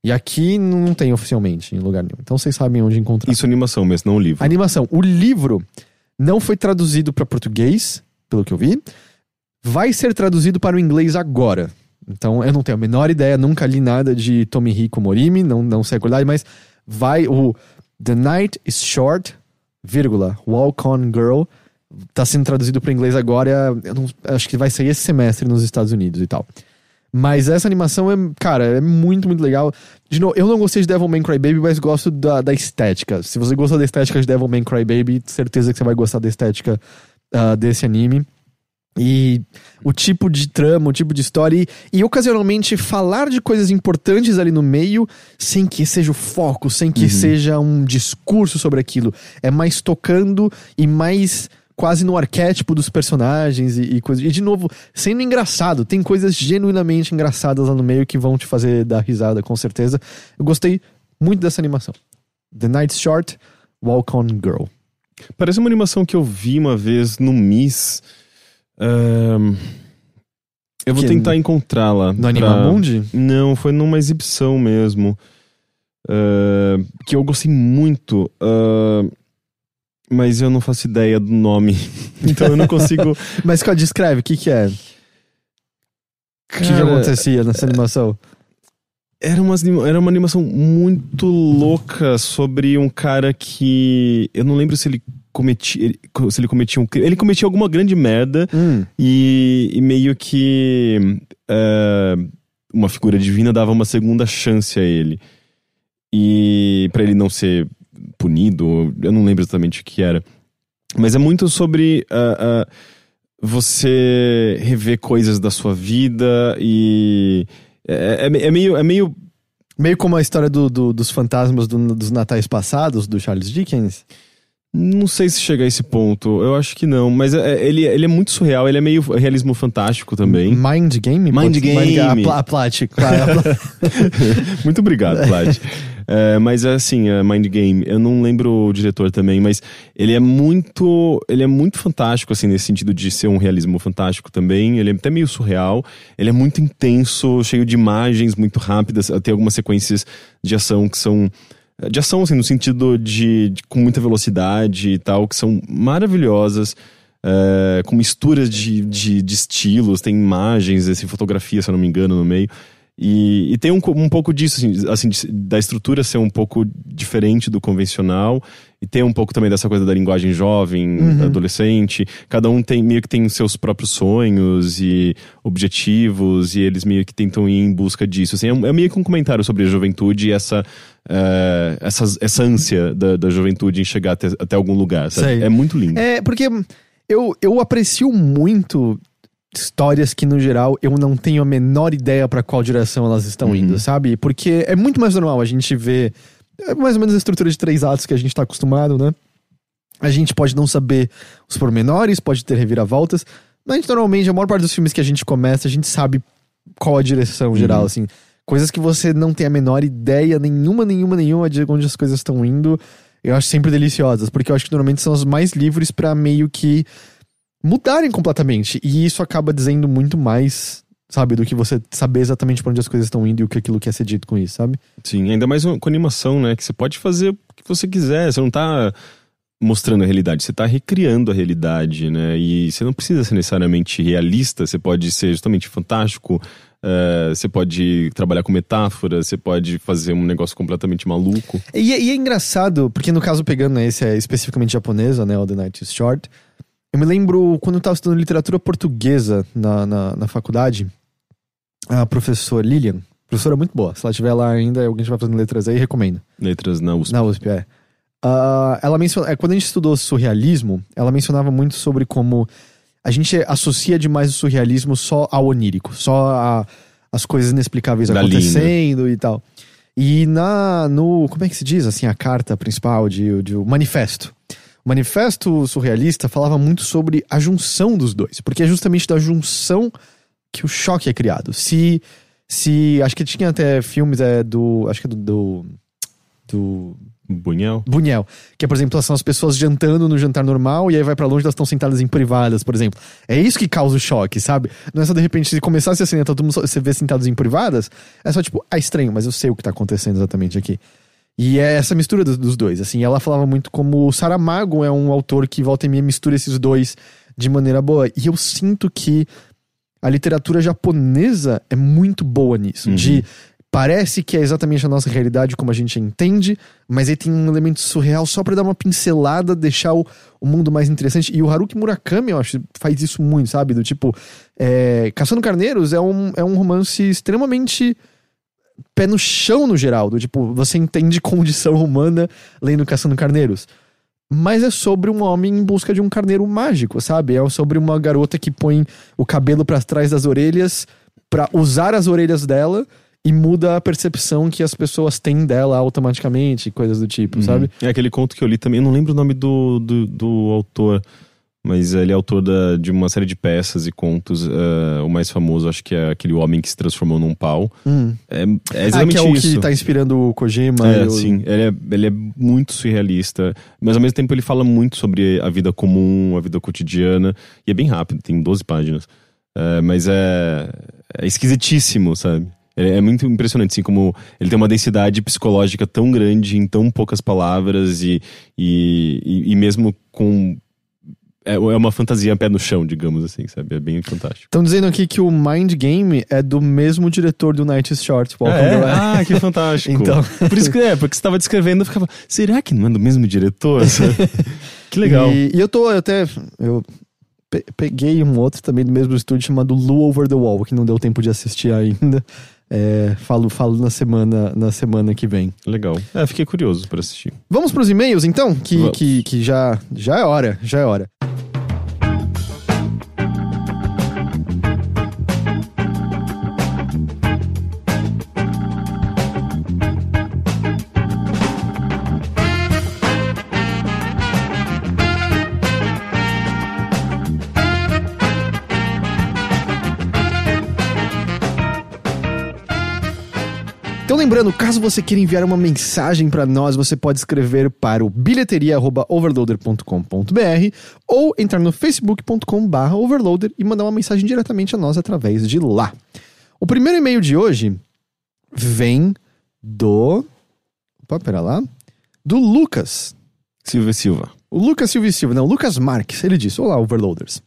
E aqui não tem oficialmente em lugar nenhum. Então vocês sabem onde encontrar. Isso é animação, mas não o livro. Animação. O livro não foi traduzido para português, pelo que eu vi. Vai ser traduzido para o inglês agora. Então eu não tenho a menor ideia, nunca li nada de Tomihiko Morimi, não, não sei a qualidade, mas vai o The Night is Short, vírgula, Walk On Girl, tá sendo traduzido para inglês agora, eu não- acho que vai sair esse semestre nos Estados Unidos e tal. Mas essa animação é, cara, é muito, muito legal. De novo, eu não gostei de Devil May Cry Baby, mas gosto da, da estética. Se você gostou da estética de Devil May Cry Baby, certeza que você vai gostar da estética ah, desse anime. E o tipo de trama, o tipo de história, e, e ocasionalmente falar de coisas importantes ali no meio, sem que seja o foco, sem que seja um discurso sobre aquilo. É mais tocando e mais quase no arquétipo dos personagens e, e coisas. E de novo, sendo engraçado, tem coisas genuinamente engraçadas lá no meio que vão te fazer dar risada, com certeza. Eu gostei muito dessa animação. The Night's Short, Walk On Girl. Parece uma animação que eu vi uma vez no Miss. Eu vou Que- tentar encontrá-la. No pra- Animamundi? Não, foi numa exibição mesmo. Ah, que eu gostei muito. ah, mas eu não faço ideia do nome. [laughs] então eu não consigo. [laughs] Mas descreve, o que que é? O que, que acontecia nessa animação? Era uma, era uma animação muito louca sobre um cara que. Eu não lembro se ele cometia. ele- Se ele cometia um. Ele cometia alguma grande merda Hum, e, e meio que. é, uma figura divina dava uma segunda chance a ele. E. para ele não ser punido, eu não lembro exatamente o que era. Mas é muito sobre. ah, ah, você rever coisas da sua vida e. É, é- é meio, é meio meio como a história do, do- dos fantasmas do- dos natais passados, do Charles Dickens. Não sei se chega a esse ponto, eu acho que não, mas é- ele, ele é muito surreal, ele é meio realismo fantástico também. Mind Game? Mind Pode- Game. A, pla, a Plat, claro. a Pla- [laughs] muito obrigado, Vlad. [laughs] É, mas é assim, é Mind Game, eu não lembro o diretor também, mas ele é muito, ele é muito fantástico assim nesse sentido de ser um realismo fantástico também. Ele é até meio surreal. Ele é muito intenso, cheio de imagens muito rápidas. Tem algumas sequências de ação que são de ação assim no sentido de, de- com muita velocidade e tal que são maravilhosas. é, com misturas de, de, de estilos, tem imagens, assim, fotografia, se eu não me engano, no meio. E, e tem um, um pouco disso, assim, assim, da estrutura ser um pouco diferente do convencional, e tem um pouco também dessa coisa da linguagem jovem, adolescente. Cada um tem meio que tem os seus próprios sonhos e objetivos, e eles meio que tentam ir em busca disso. Assim, é, é meio que um comentário sobre a juventude e essa, eh, essa, essa ânsia da, da juventude em chegar até, até algum lugar. É muito lindo. é, porque eu, eu aprecio muito histórias que, no geral, eu não tenho a menor ideia pra qual direção elas estão indo, sabe? Porque é muito mais normal a gente ver é mais ou menos a estrutura de três atos que a gente tá acostumado, né? A gente pode não saber os pormenores, pode ter reviravoltas, mas a gente, normalmente, a maior parte dos filmes que a gente começa, a gente sabe qual a direção geral, assim. Coisas que você não tem a menor ideia, nenhuma, nenhuma, nenhuma de onde as coisas estão indo. Eu acho sempre deliciosas, porque eu acho que normalmente são as mais livres pra meio que mudarem completamente. E isso acaba dizendo muito mais, sabe, do que você saber exatamente pra onde as coisas estão indo e o que aquilo quer ser dito com isso, sabe? Sim, ainda mais com animação, né? Que você pode fazer o que você quiser. Você não tá mostrando a realidade, você tá recriando a realidade, né? E você não precisa ser necessariamente realista, você pode ser justamente fantástico, eh, você pode trabalhar com metáfora, você pode fazer um negócio completamente maluco. E, é- e é engraçado, porque no caso pegando, né, esse é especificamente japonesa, né, o The Night is Short, eu me lembro quando eu tava estudando literatura portuguesa na, na, na faculdade, a professora Lilian, professora muito boa, se ela estiver lá ainda, alguém estiver fazendo letras aí, recomendo. Letras na USP. Na USP, é. ah, ela menciona, é, quando a gente estudou surrealismo, ela mencionava muito sobre como a gente associa demais o surrealismo só ao onírico, só a, as coisas inexplicáveis Da acontecendo e tal. E na no como é que se diz assim a carta principal de, de o manifesto. O manifesto surrealista falava muito sobre a junção dos dois, porque é justamente da junção que o choque é criado. Se se acho que tinha até filmes é do acho que é do, do do Bunhel? Buñuel. Que é, por exemplo, são as pessoas jantando no jantar normal e aí vai pra longe, elas estão sentadas em privadas, por exemplo. É isso que causa o choque, sabe? Não é só de repente, se começasse assim, né, todo mundo só- você vê sentados em privadas, é só tipo, ah, estranho, mas eu sei o que tá acontecendo exatamente aqui. E é essa mistura dos, dos dois, assim. Ela falava muito como o Saramago é um autor que volta e meia mistura esses dois de maneira boa. E eu sinto que a literatura japonesa é muito boa nisso. Uhum. De parece que é exatamente a nossa realidade como a gente entende, mas aí tem um elemento surreal só pra dar uma pincelada, deixar o, o mundo mais interessante. E o Haruki Murakami, eu acho, faz isso muito, sabe? Do tipo, é, Caçando Carneiros é um, é um romance extremamente pé no chão no geral, do tipo, você entende [laughs] condição humana lendo Caçando Carneiros. Mas é sobre um homem em busca de um carneiro mágico, sabe? É sobre uma garota que põe o cabelo pra trás das orelhas pra usar as orelhas dela e muda a percepção que as pessoas têm dela automaticamente, coisas do tipo, sabe? É aquele conto que eu li também, eu não lembro o nome do, do, do autor, mas ele é autor da- de uma série de peças e contos. eh, o mais famoso, acho que é aquele homem que se transformou num pau. Hum. É, é Ah, exatamente que é o isso. que tá inspirando o Kojima. É, o- sim. Ele é, ele é muito surrealista, mas ao mesmo tempo ele fala muito sobre a vida comum, a vida cotidiana, e é bem rápido, tem 12 páginas. É, mas é, é esquisitíssimo, sabe? É, muito impressionante, assim, como ele tem uma densidade psicológica tão grande em tão poucas palavras e, e, e mesmo com. É, é uma fantasia pé no chão, digamos assim, sabe? É bem fantástico. Estão dizendo aqui que o Mind Game é do mesmo diretor do Night Short. Ah, Welcome é? Ah, que fantástico. [laughs] Então. Por isso que é, porque você estava descrevendo, eu ficava, será que não é do mesmo diretor? [laughs] que legal. E, e eu tô eu até. Eu pe- peguei um outro também do mesmo estúdio chamado Lu Over the Wall, que não deu tempo de assistir ainda. É, falo, falo na semana, na semana que vem. Legal. É, fiquei curioso para assistir. Vamos pros e-mails então? Que, Vamos. que, que já, já é hora, já é hora. Lembrando, caso você queira enviar uma mensagem para nós, você pode escrever para o bilheteria@overloader.com.br ou entrar no facebook.com/overloader e mandar uma mensagem diretamente a nós através de lá. O primeiro e-mail de hoje vem do Opa, pera lá. Do Lucas. Silva Silva. O Lucas Silva Silva, não, Lucas Marques. Ele disse: Olá, Overloaders.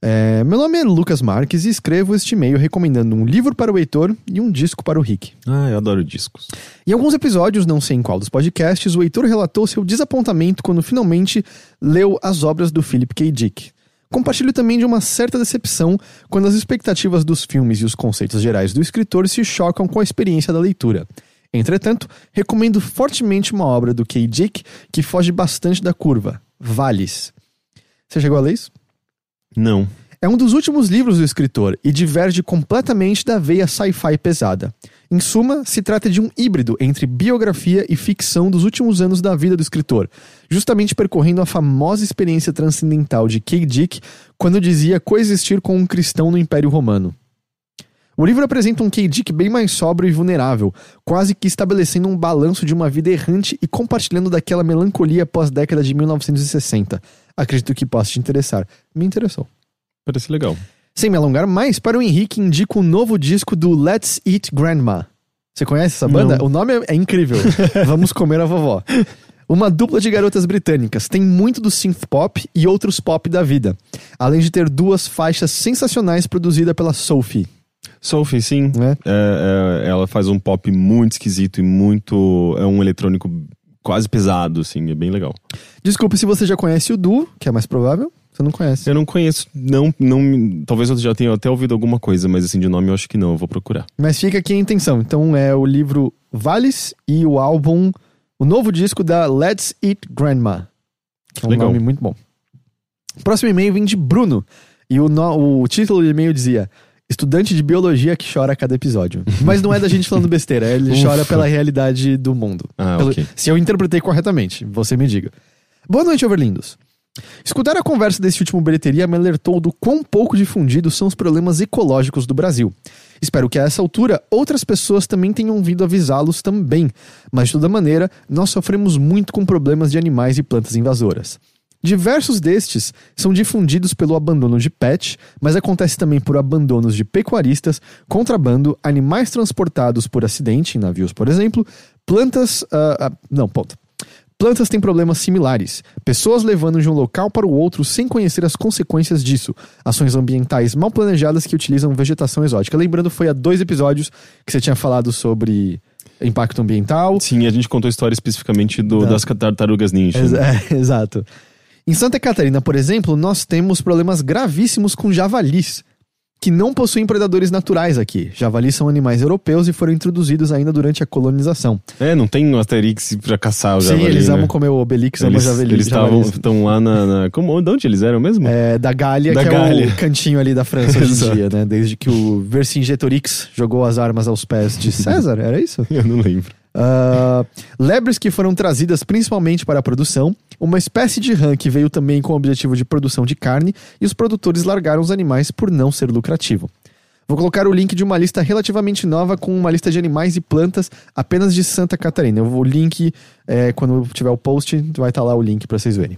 É, meu nome é Lucas Marques e escrevo este e-mail recomendando um livro para o Heitor e um disco para o Rick. Ah, eu adoro discos. Em alguns episódios, não sei em qual dos podcasts, o Heitor relatou seu desapontamento quando finalmente leu as obras do Philip K. Dick. Compartilho também de uma certa decepção quando as expectativas dos filmes e os conceitos gerais do escritor se chocam com a experiência da leitura. Entretanto, recomendo fortemente uma obra do K. Dick que foge bastante da curva, Vales. Você chegou a ler isso? Não. É um dos últimos livros do escritor e diverge completamente da veia sci-fi pesada. Em suma, se trata de um híbrido entre biografia e ficção dos últimos anos da vida do escritor, justamente percorrendo a famosa experiência transcendental de K. Dick quando dizia coexistir com um cristão no Império Romano. O livro apresenta um K. Dick bem mais sóbrio e vulnerável, quase que estabelecendo um balanço de uma vida errante e compartilhando daquela melancolia pós-década de 1960. Acredito que possa te interessar. Me interessou. Parece legal. Sem me alongar mais, para o Henrique indico o novo disco do Let's Eat Grandma. Você conhece essa banda? Não. O nome é, é incrível. [laughs] Vamos comer a vovó. Uma dupla de garotas britânicas. Tem muito do synth pop e outros pop da vida. Além de ter duas faixas sensacionais produzidas pela Sophie. Sophie, sim. Né? É, é, ela faz um pop muito esquisito e muito. É um eletrônico quase pesado, assim. É bem legal. Desculpe se você já conhece o Du, que é mais provável. Você não conhece. Eu não conheço, não, não. Talvez eu já tenha até ouvido alguma coisa, mas assim, de nome eu acho que não. Eu vou procurar. Mas fica aqui a intenção. Então é o livro Vales e o álbum O novo disco da Let's Eat Grandma, que é um Legal. nome muito bom. O próximo e-mail vem de Bruno, e o, no- o título do e-mail dizia: Estudante de biologia que chora a cada episódio. [laughs] Mas não é da gente falando besteira, ele Ufa. chora pela realidade do mundo. Ah, Pelo- ok. Se eu interpretei corretamente, você me diga. Boa noite, Overlindos. Escutar a conversa desse último bilheteria me alertou do quão pouco difundidos são os problemas ecológicos do Brasil. Espero que a essa altura outras pessoas também tenham vindo avisá-los também, mas de toda maneira, nós sofremos muito com problemas de animais e plantas invasoras. Diversos destes são difundidos pelo abandono de pet, mas acontece também por abandonos de pecuaristas, contrabando, animais transportados por acidente em navios, por exemplo, plantas. ah, ah, não, ponto. Plantas têm problemas similares. Pessoas levando de um local para o outro sem conhecer as consequências disso. Ações ambientais mal planejadas que utilizam vegetação exótica. Lembrando, foi há dois episódios que você tinha falado sobre impacto ambiental. Sim, a gente contou a história especificamente do, Da- das tartarugas ninja. Ex- [laughs] é, exato. Em Santa Catarina, por exemplo, nós temos problemas gravíssimos com javalis, que não possuem predadores naturais aqui. Javalis são animais europeus e foram introduzidos ainda durante a colonização. É, não tem um Asterix pra caçar o Sim, javali, eles né? amam comer o Obelix, amam Eles javali. eles estavam javalis. estão lá na, na- como de onde eles eram mesmo? É, da Gália, Da que é Gália. o cantinho ali da França hoje em dia, né? Desde que o Vercingetorix jogou as armas aos pés de [laughs] César, era isso? Eu não lembro. Ah, lebres que foram trazidas principalmente para a produção, uma espécie de rã que veio também com o objetivo de produção de carne, e os produtores largaram os animais por não ser lucrativo. Vou colocar o link de uma lista relativamente nova com uma lista de animais e plantas apenas de Santa Catarina. Eu vou- O link, é, quando tiver o post, vai estar lá o link para vocês verem.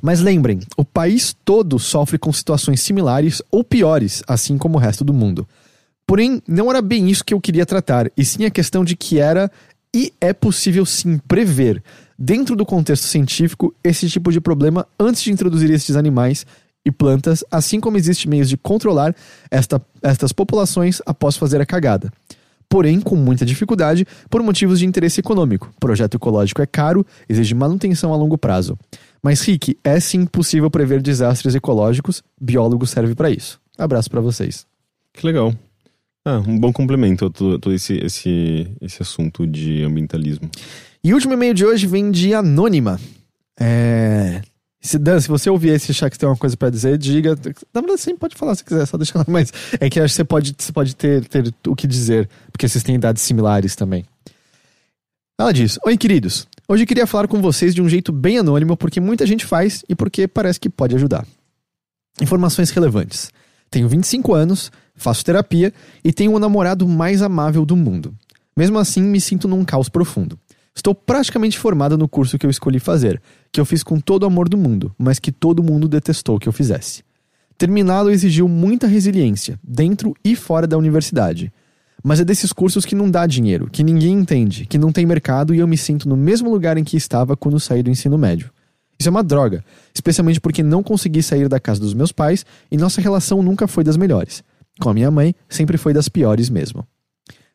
Mas lembrem, o país todo sofre com situações similares ou piores, assim como o resto do mundo. Porém, não era bem isso que eu queria tratar, e sim a questão de que era e é possível sim prever, dentro do contexto científico, esse tipo de problema antes de introduzir estes animais e plantas, assim como existe meios de controlar esta- estas populações após fazer a cagada. Porém, com muita dificuldade, por motivos de interesse econômico. Projeto ecológico é caro, exige manutenção a longo prazo. Mas, Rick, é sim possível prever desastres ecológicos, biólogo serve para isso. Abraço para vocês. Que legal. Ah, um bom complemento a todo, esse, esse, esse assunto de ambientalismo. E o último e-mail de hoje vem de Anônima. É. Se, Dan, se você ouvir esse achar que tem uma coisa pra dizer, diga. Na verdade, você pode falar se quiser, só deixa lá. [laughs] Mas é que acho que você pode, você pode ter, ter o que dizer, porque vocês têm idades similares também. Ela diz: Oi, queridos. Hoje eu queria falar com vocês de um jeito bem anônimo, porque muita gente faz e porque parece que pode ajudar. Informações relevantes. Tenho 25 anos, faço terapia e tenho o namorado mais amável do mundo. Mesmo assim, me sinto num caos profundo. Estou praticamente formada no curso que eu escolhi fazer, que eu fiz com todo o amor do mundo, mas que todo mundo detestou que eu fizesse. Terminá-lo exigiu muita resiliência, dentro e fora da universidade. Mas é desses cursos que não dá dinheiro, que ninguém entende, que não tem mercado e eu me sinto no mesmo lugar em que estava quando saí do ensino médio. Isso é uma droga, especialmente porque não consegui sair da casa dos meus pais e nossa relação nunca foi das melhores. Com a minha mãe, sempre foi das piores mesmo.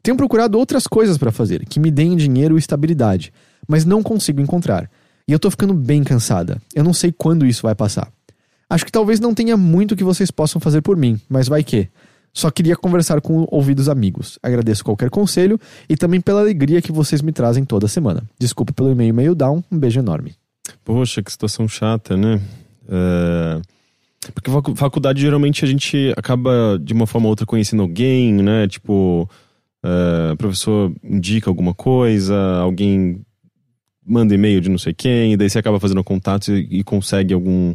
Tenho procurado outras coisas para fazer, que me deem dinheiro e estabilidade, mas não consigo encontrar. E eu tô ficando bem cansada. Eu não sei quando isso vai passar. Acho que talvez não tenha muito que vocês possam fazer por mim, mas vai que. Só queria conversar com ouvidos amigos. Agradeço qualquer conselho e também pela alegria que vocês me trazem toda semana. Desculpa pelo e-mail meio down, um beijo enorme. Poxa, que situação chata, né? É, Porque facu- faculdade geralmente a gente acaba de uma forma ou outra conhecendo alguém, né? Tipo, é, o professor indica alguma coisa, alguém manda e-mail de não sei quem, e daí você acaba fazendo contatos e, e consegue algum,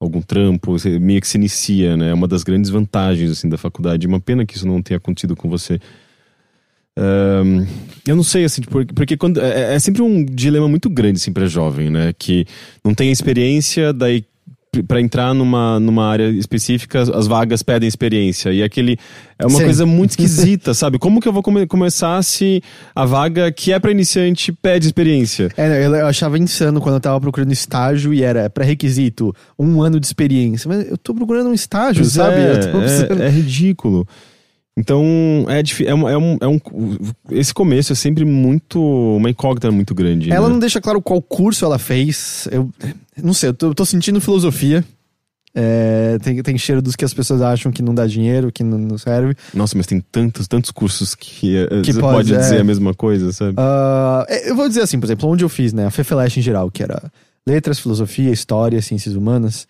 algum trampo, você meio que se inicia, né? É uma das grandes vantagens assim, da faculdade. Uma pena que isso não tenha acontecido com você. Ahn, eu não sei, assim, porque, porque quando, é, é sempre um dilema muito grande, assim, pra jovem, né? Que não tem experiência, daí para entrar numa, numa área específica, as vagas pedem experiência. E aquele. É uma Sim. coisa muito [laughs] esquisita, sabe? Como que eu vou come- começar se a vaga que é para iniciante pede experiência? É, eu eu achava insano quando eu tava procurando estágio e era pré-requisito um ano de experiência. Mas eu tô procurando um estágio, Pois sabe? é, é, é ridículo. Então, é, é, um, é, um, é um. Esse começo é sempre muito. Uma incógnita muito grande. Ela né? não deixa claro qual curso ela fez. Eu não sei, eu tô, eu tô sentindo filosofia. É, tem, tem cheiro dos que as pessoas acham que não dá dinheiro, que não, não serve. Nossa, mas tem tantos, tantos cursos que, eh, Que você pode, pode, é. dizer a mesma coisa, sabe? É, eu vou dizer assim, por exemplo, onde eu fiz, né? A FEFELESH em geral, que era letras, filosofia, história, ciências humanas.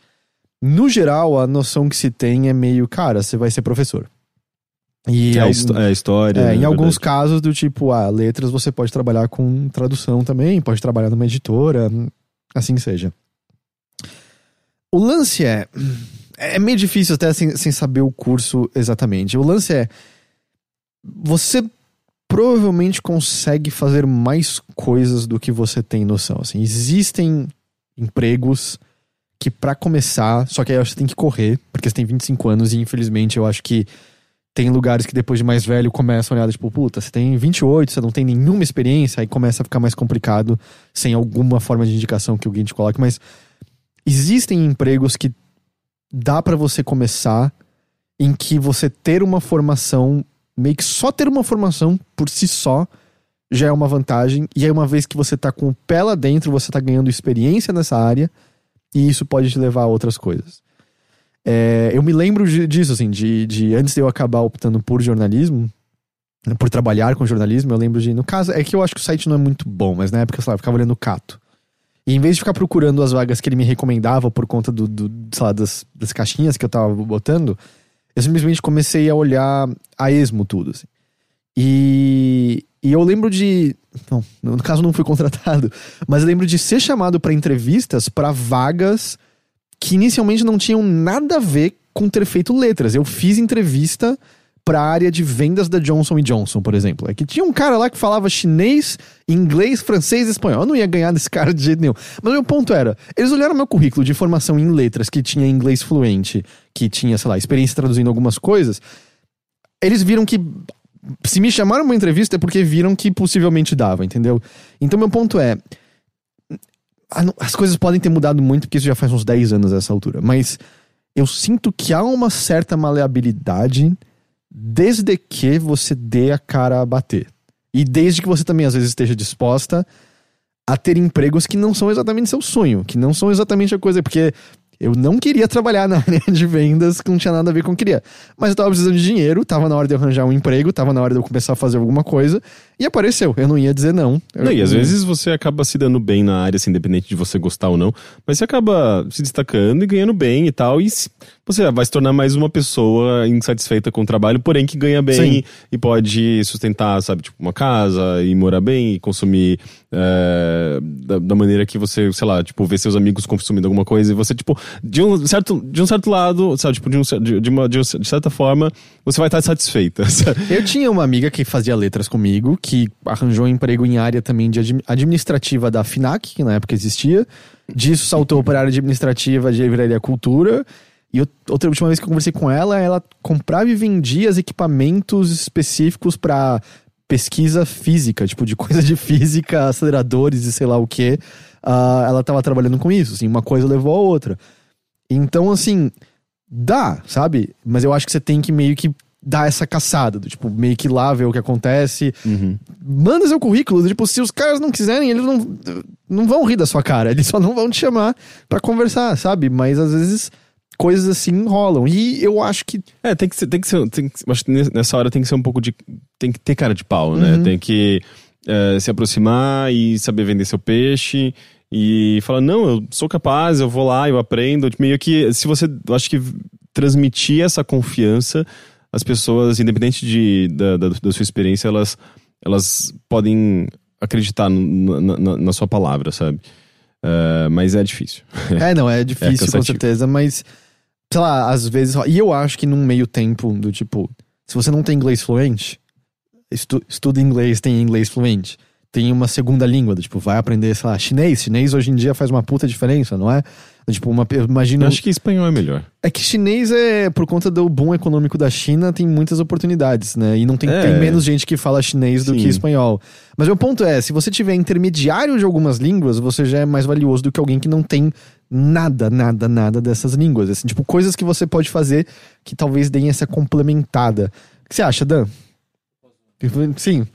No geral, a noção que se tem é meio, cara, você vai ser professor. E é, a algum- é história. é, em na alguns casos do tipo, ah, letras você pode trabalhar com tradução também, pode trabalhar numa editora, assim seja. O lance é. É meio difícil até sem, sem saber o curso exatamente. O lance é. Você provavelmente consegue fazer mais coisas do que você tem noção. Assim, existem empregos que, pra começar, só que aí você tem que correr, porque você tem 25 anos e infelizmente eu acho que tem lugares que depois de mais velho começam a olhar, tipo, puta, você tem 28, você não tem nenhuma experiência, aí começa a ficar mais complicado sem alguma forma de indicação que alguém te coloque, mas existem empregos que dá pra você começar em que você ter uma formação, meio que só ter uma formação por si só já é uma vantagem, e aí uma vez que você tá com o pé lá dentro, você tá ganhando experiência nessa área, e isso pode te levar a outras coisas. É, eu me lembro disso, assim, de, de antes de eu acabar optando por jornalismo, por trabalhar com jornalismo, eu lembro de. No caso, é que eu acho que o site não é muito bom, mas na época, sei lá, eu ficava olhando o Cato. E em vez de ficar procurando as vagas que ele me recomendava por conta do, do lá, das, das caixinhas que eu tava botando, eu simplesmente comecei a olhar a esmo tudo, assim. E, e eu lembro de. Não, no caso não fui [laughs] contratado, mas eu lembro de ser chamado pra entrevistas pra vagas que inicialmente não tinham nada a ver com ter feito letras. Eu fiz entrevista pra área de vendas da Johnson Johnson, por exemplo. É que tinha um cara lá que falava chinês, inglês, francês e espanhol. Eu não ia ganhar desse [laughs] cara de jeito nenhum. Mas o meu ponto era, eles olharam meu currículo de formação em letras, que tinha inglês fluente, que tinha, sei lá, experiência traduzindo algumas coisas. Eles viram que se me chamaram uma entrevista é porque viram que possivelmente dava, entendeu? Então meu ponto é, as coisas podem ter mudado muito, porque isso já faz uns 10 anos essa altura. Mas eu sinto que há uma certa maleabilidade desde que você dê a cara a bater. E desde que você também, às vezes, esteja disposta a ter empregos que não são exatamente seu sonho, que não são exatamente a coisa. Porque eu não queria trabalhar na [laughs] área de vendas que não tinha nada a ver com o que eu queria. Mas eu tava precisando de dinheiro, tava na hora de eu arranjar um emprego, tava na hora de eu começar a fazer alguma coisa. E apareceu. Eu não ia dizer não. Eu- Não, e às vezes você acaba se dando bem na área, assim, independente de você gostar ou não, mas você acaba se destacando e ganhando bem e tal, e você vai se tornar mais uma pessoa insatisfeita com o trabalho, porém que ganha bem Sim. e pode sustentar, sabe, tipo, uma casa e morar bem e consumir é, da, da maneira que você, sei lá, tipo, ver seus amigos consumindo alguma coisa e você, tipo, de um certo, de um certo lado, sabe, tipo, de, um, de, de uma, de, um- de certa forma, você vai estar satisfeita, [laughs] sabe? Eu tinha uma amiga que fazia letras comigo, que arranjou emprego em área também de admi- administrativa da FINAC, que na época existia. Disso saltou para a área administrativa de livraria cultura. E eu- outra última vez que eu conversei com ela, ela comprava e vendia os equipamentos específicos para pesquisa física, tipo de [laughs] coisa de física, aceleradores e sei lá o que. ela tava trabalhando com isso, assim, uma coisa levou a outra. Então, assim, dá, sabe? Mas eu acho que você tem que meio que dar essa caçada, do, tipo, meio que lá ver o que acontece. Manda seu currículo, do, tipo, se os caras não quiserem, eles não, não vão rir da sua cara, eles só não vão te chamar pra conversar, sabe? Mas às vezes coisas assim rolam. E eu acho que É, tem que ser, tem que ser, tem que- acho que nessa hora tem que ser um pouco de, tem que ter cara de pau, né? Uhum. Tem que é, se aproximar e saber vender seu peixe e falar, não, eu sou capaz, eu vou lá, eu aprendo. Meio que, se você, acho que transmitir essa confiança, as pessoas, independente de, da, da, da sua experiência, elas, elas podem acreditar no- na, na- sua palavra, sabe? É, mas é difícil. [laughs] É, não, é difícil, com cansativo. certeza, mas, sei lá, às vezes. E eu acho que num meio tempo do tipo, se você não tem inglês fluente, estu, estuda inglês, tem inglês fluente. Tem uma segunda língua, do tipo, vai aprender, sei lá, chinês. Chinês hoje em dia faz uma puta diferença, não é? Do Tipo, uma, eu imagino. Eu acho que espanhol é melhor. É que chinês é, por conta do boom econômico da China, tem muitas oportunidades, né? E não tem, É. tem menos gente que fala chinês do Sim. que espanhol. Mas meu ponto é, se você tiver intermediário de algumas línguas, você já é mais valioso do que alguém que não tem nada, nada, nada dessas línguas. Assim, tipo, coisas que você pode fazer que talvez deem essa complementada. O que você acha, Dan? Sim.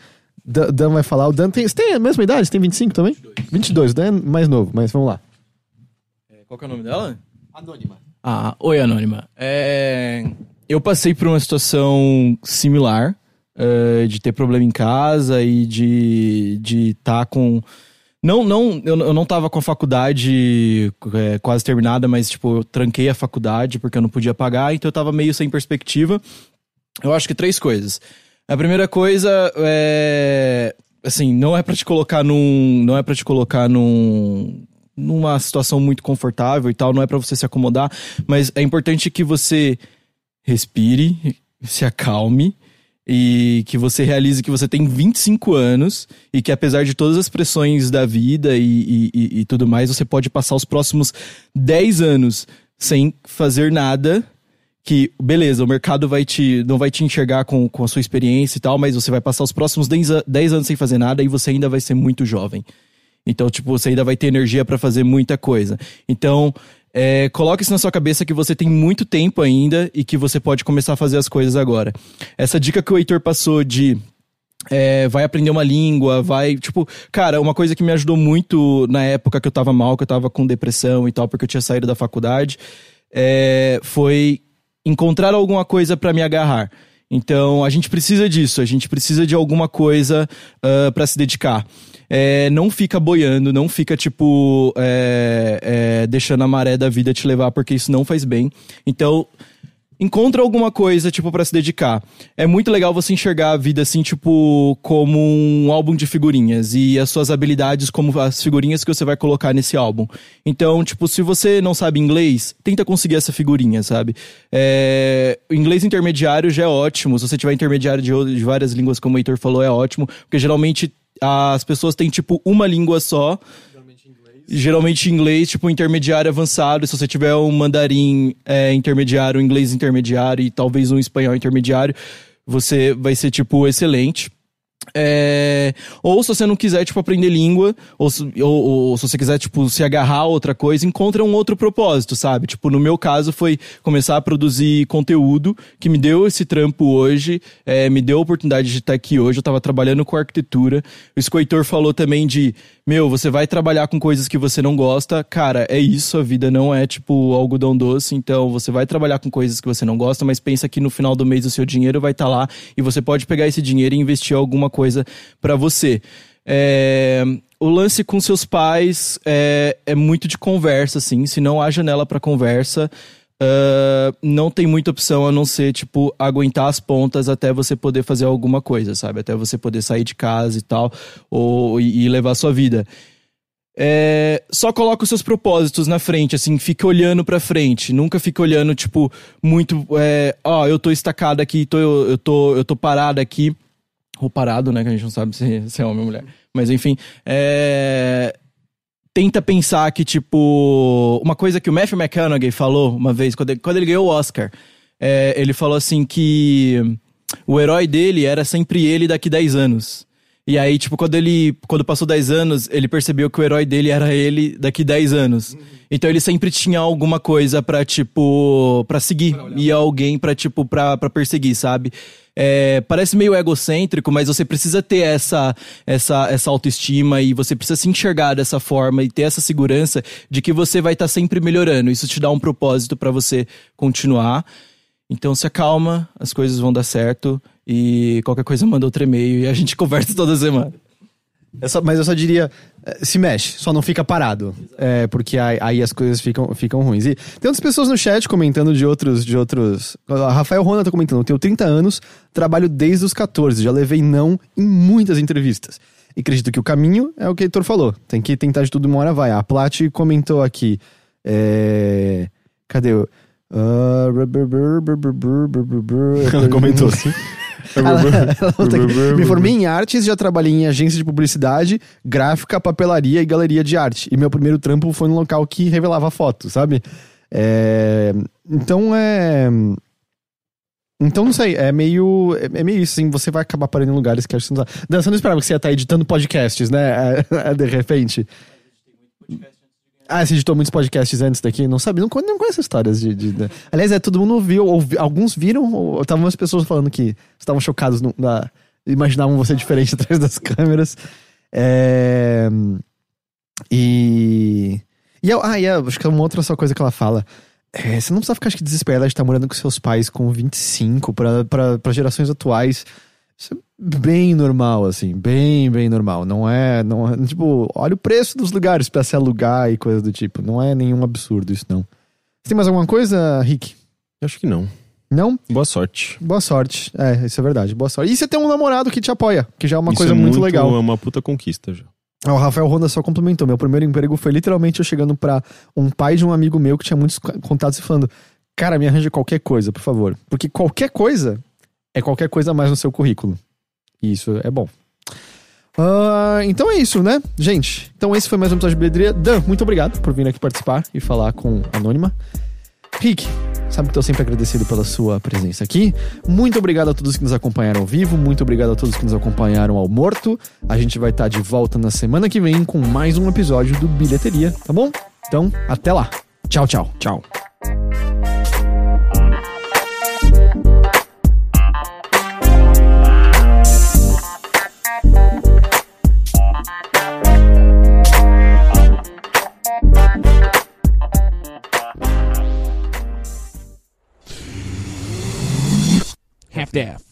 Dan, vai falar. O Dan tem. Você tem a mesma idade? Você tem 25 também? 22. 22, o Dan é mais novo, mas vamos lá. Qual que é o nome dela? Anônima. Ah, oi, Anônima. É, Eu passei por uma situação similar, eh, de ter problema em casa e de estar de tá com. Não, não, eu, eu não tava com a faculdade é, quase terminada, mas, tipo, eu tranquei a faculdade porque eu não podia pagar, então eu tava meio sem perspectiva. Eu acho que três coisas. A primeira coisa é. Assim, não é pra te colocar num. Não é pra te colocar num. Numa situação muito confortável e tal, não é pra você se acomodar, mas é importante que você respire, se acalme e que você realize que você tem 25 anos e que apesar de todas as pressões da vida e, e, e, tudo mais, você pode passar os próximos 10 anos sem fazer nada que, beleza, o mercado vai te, não vai te enxergar com, com a sua experiência e tal, mas você vai passar os próximos 10, a- 10 anos sem fazer nada e você ainda vai ser muito jovem. Então, tipo, você ainda vai ter energia pra fazer muita coisa. Então, é, coloque isso na sua cabeça que você tem muito tempo ainda e que você pode começar a fazer as coisas agora. Essa dica que o Heitor passou de é, vai aprender uma língua, vai. Tipo, cara, uma coisa que me ajudou muito na época que eu tava mal, que eu tava com depressão e tal, porque eu tinha saído da faculdade, é, foi encontrar alguma coisa pra me agarrar. Então, a gente precisa disso, a gente precisa de alguma coisa para pra se dedicar. É, não fica boiando, não fica, tipo, é, é, deixando a maré da vida te levar, porque isso não faz bem. Então, encontra alguma coisa, tipo, pra se dedicar. É muito legal você enxergar a vida, assim, tipo, como um álbum de figurinhas e as suas habilidades como as figurinhas que você vai colocar nesse álbum. Então, tipo, se você não sabe inglês, tenta conseguir essa figurinha, sabe? É... O inglês intermediário já é ótimo. Se você tiver intermediário de, de várias línguas, como o Heitor falou, é ótimo. Porque geralmente as pessoas têm, tipo, uma língua só. Geralmente inglês, tipo, intermediário avançado. Se você tiver um mandarim é, intermediário, um inglês intermediário e talvez um espanhol intermediário, você vai ser, tipo, excelente. É, ou se você não quiser, tipo, aprender língua, ou, se- ou- ou se você quiser, tipo, se agarrar a outra coisa, encontra um outro propósito, sabe? Tipo, no meu caso foi começar a produzir conteúdo, que me deu esse trampo hoje, é, me deu a oportunidade de estar aqui hoje, eu tava trabalhando com arquitetura. O Escoitor falou também de, meu, você vai trabalhar com coisas que você não gosta, cara, é isso, a vida não é, tipo, algodão doce, então você vai trabalhar com coisas que você não gosta, mas pensa que no final do mês o seu dinheiro vai estar lá e você pode pegar esse dinheiro e investir alguma coisa pra você. É, o lance com seus pais é, é muito de conversa, assim. Se não há janela pra conversa, ah, não tem muita opção a não ser, tipo, aguentar as pontas até você poder fazer alguma coisa, sabe? Até você poder sair de casa e tal, ou, e, levar sua vida. É, só coloca os seus propósitos na frente, assim, fica olhando pra frente. Nunca fica olhando, tipo, muito. É, ó, eu tô estacado aqui, tô, eu, tô, eu tô parado aqui. Ou parado, né? Que a gente não sabe se, se é homem ou mulher. Mas enfim. É, tenta pensar que, tipo. Uma coisa que o Matthew McConaughey falou uma vez, quando ele, quando ele ganhou o Oscar, é, ele falou assim que o herói dele era sempre ele daqui 10 anos. E aí, tipo, quando ele. Quando passou 10 anos, ele percebeu que o herói dele era ele daqui 10 anos. Então ele sempre tinha alguma coisa pra, tipo. pra seguir. E alguém pra, tipo, pra, pra perseguir, sabe? É, parece meio egocêntrico, mas você precisa ter essa, essa, essa autoestima e você precisa se enxergar dessa forma e ter essa segurança de que você vai estar sempre melhorando. Isso te dá um propósito pra você continuar. Então se acalma, as coisas vão dar certo e qualquer coisa manda outro e-mail e a gente conversa toda semana. Eu só- mas eu só diria, eh, se mexe, só não fica parado. É, porque aí, aí as coisas ficam, ficam ruins. E tem outras pessoas no chat comentando de outros. De outros a Rafael Rona tá comentando: tenho 30 anos, trabalho desde os 14, já levei não em muitas entrevistas. E acredito que o caminho é o que o Heitor falou. Tem que tentar de tudo, uma hora vai. A Plat comentou aqui. É... Cadê o. Ah, Ela comentou assim. [laughs] ela, Me formei em artes, já trabalhei em agência de publicidade, gráfica, papelaria e galeria de arte. E meu primeiro trampo foi num local que revelava foto, sabe? É, Então é. Então não sei, é meio. É é meio isso, assim, você vai acabar parando em lugares que acho que você não tá. Dan, você não esperava que você ia estar editando podcasts, né? [laughs] De repente. Ah, você editou muitos podcasts antes daqui? Não sabe? Não, não conheço histórias de, de- de- Aliás, é, todo mundo viu, ou vi- alguns viram, ou estavam umas pessoas falando que estavam chocados, no- na- imaginavam você diferente [laughs] atrás das câmeras. É, E. E eu- ah, e eu- acho que é uma outra só coisa que ela fala. É, você não precisa ficar acho que, desesperado de estar morando com seus pais com 25 pra, pra, pra gerações atuais. É bem normal, assim, bem, bem normal. Não é, não é, tipo, olha o preço dos lugares pra se alugar e coisa do tipo. Não é nenhum absurdo isso, não. Você tem mais alguma coisa, Rick? Acho que não. Não? Boa sorte. Boa sorte. É, isso é verdade. Boa sorte. E você tem um namorado que te apoia, que já é uma Isso coisa é muito, legal. É uma puta conquista já. Ah, O Rafael Ronda só complementou. Meu primeiro emprego foi literalmente eu chegando pra um pai de um amigo meu que tinha muitos co- contatos e falando: Cara, me arranja qualquer coisa, por favor. Porque qualquer coisa é qualquer coisa a mais no seu currículo. E isso é bom. Ah, então é isso, né, gente? Então esse foi mais um episódio de bilheteria. Dan, muito obrigado por vir aqui participar e falar com a Anônima. Rick, sabe que estou sempre agradecido pela sua presença aqui. Muito obrigado a todos que nos acompanharam ao vivo. Muito obrigado a todos que nos acompanharam ao morto. A gente vai estar de volta na semana que vem com mais um episódio do Bilheteria, tá bom? Então, até lá. Tchau, tchau. Tchau. Daff Daff.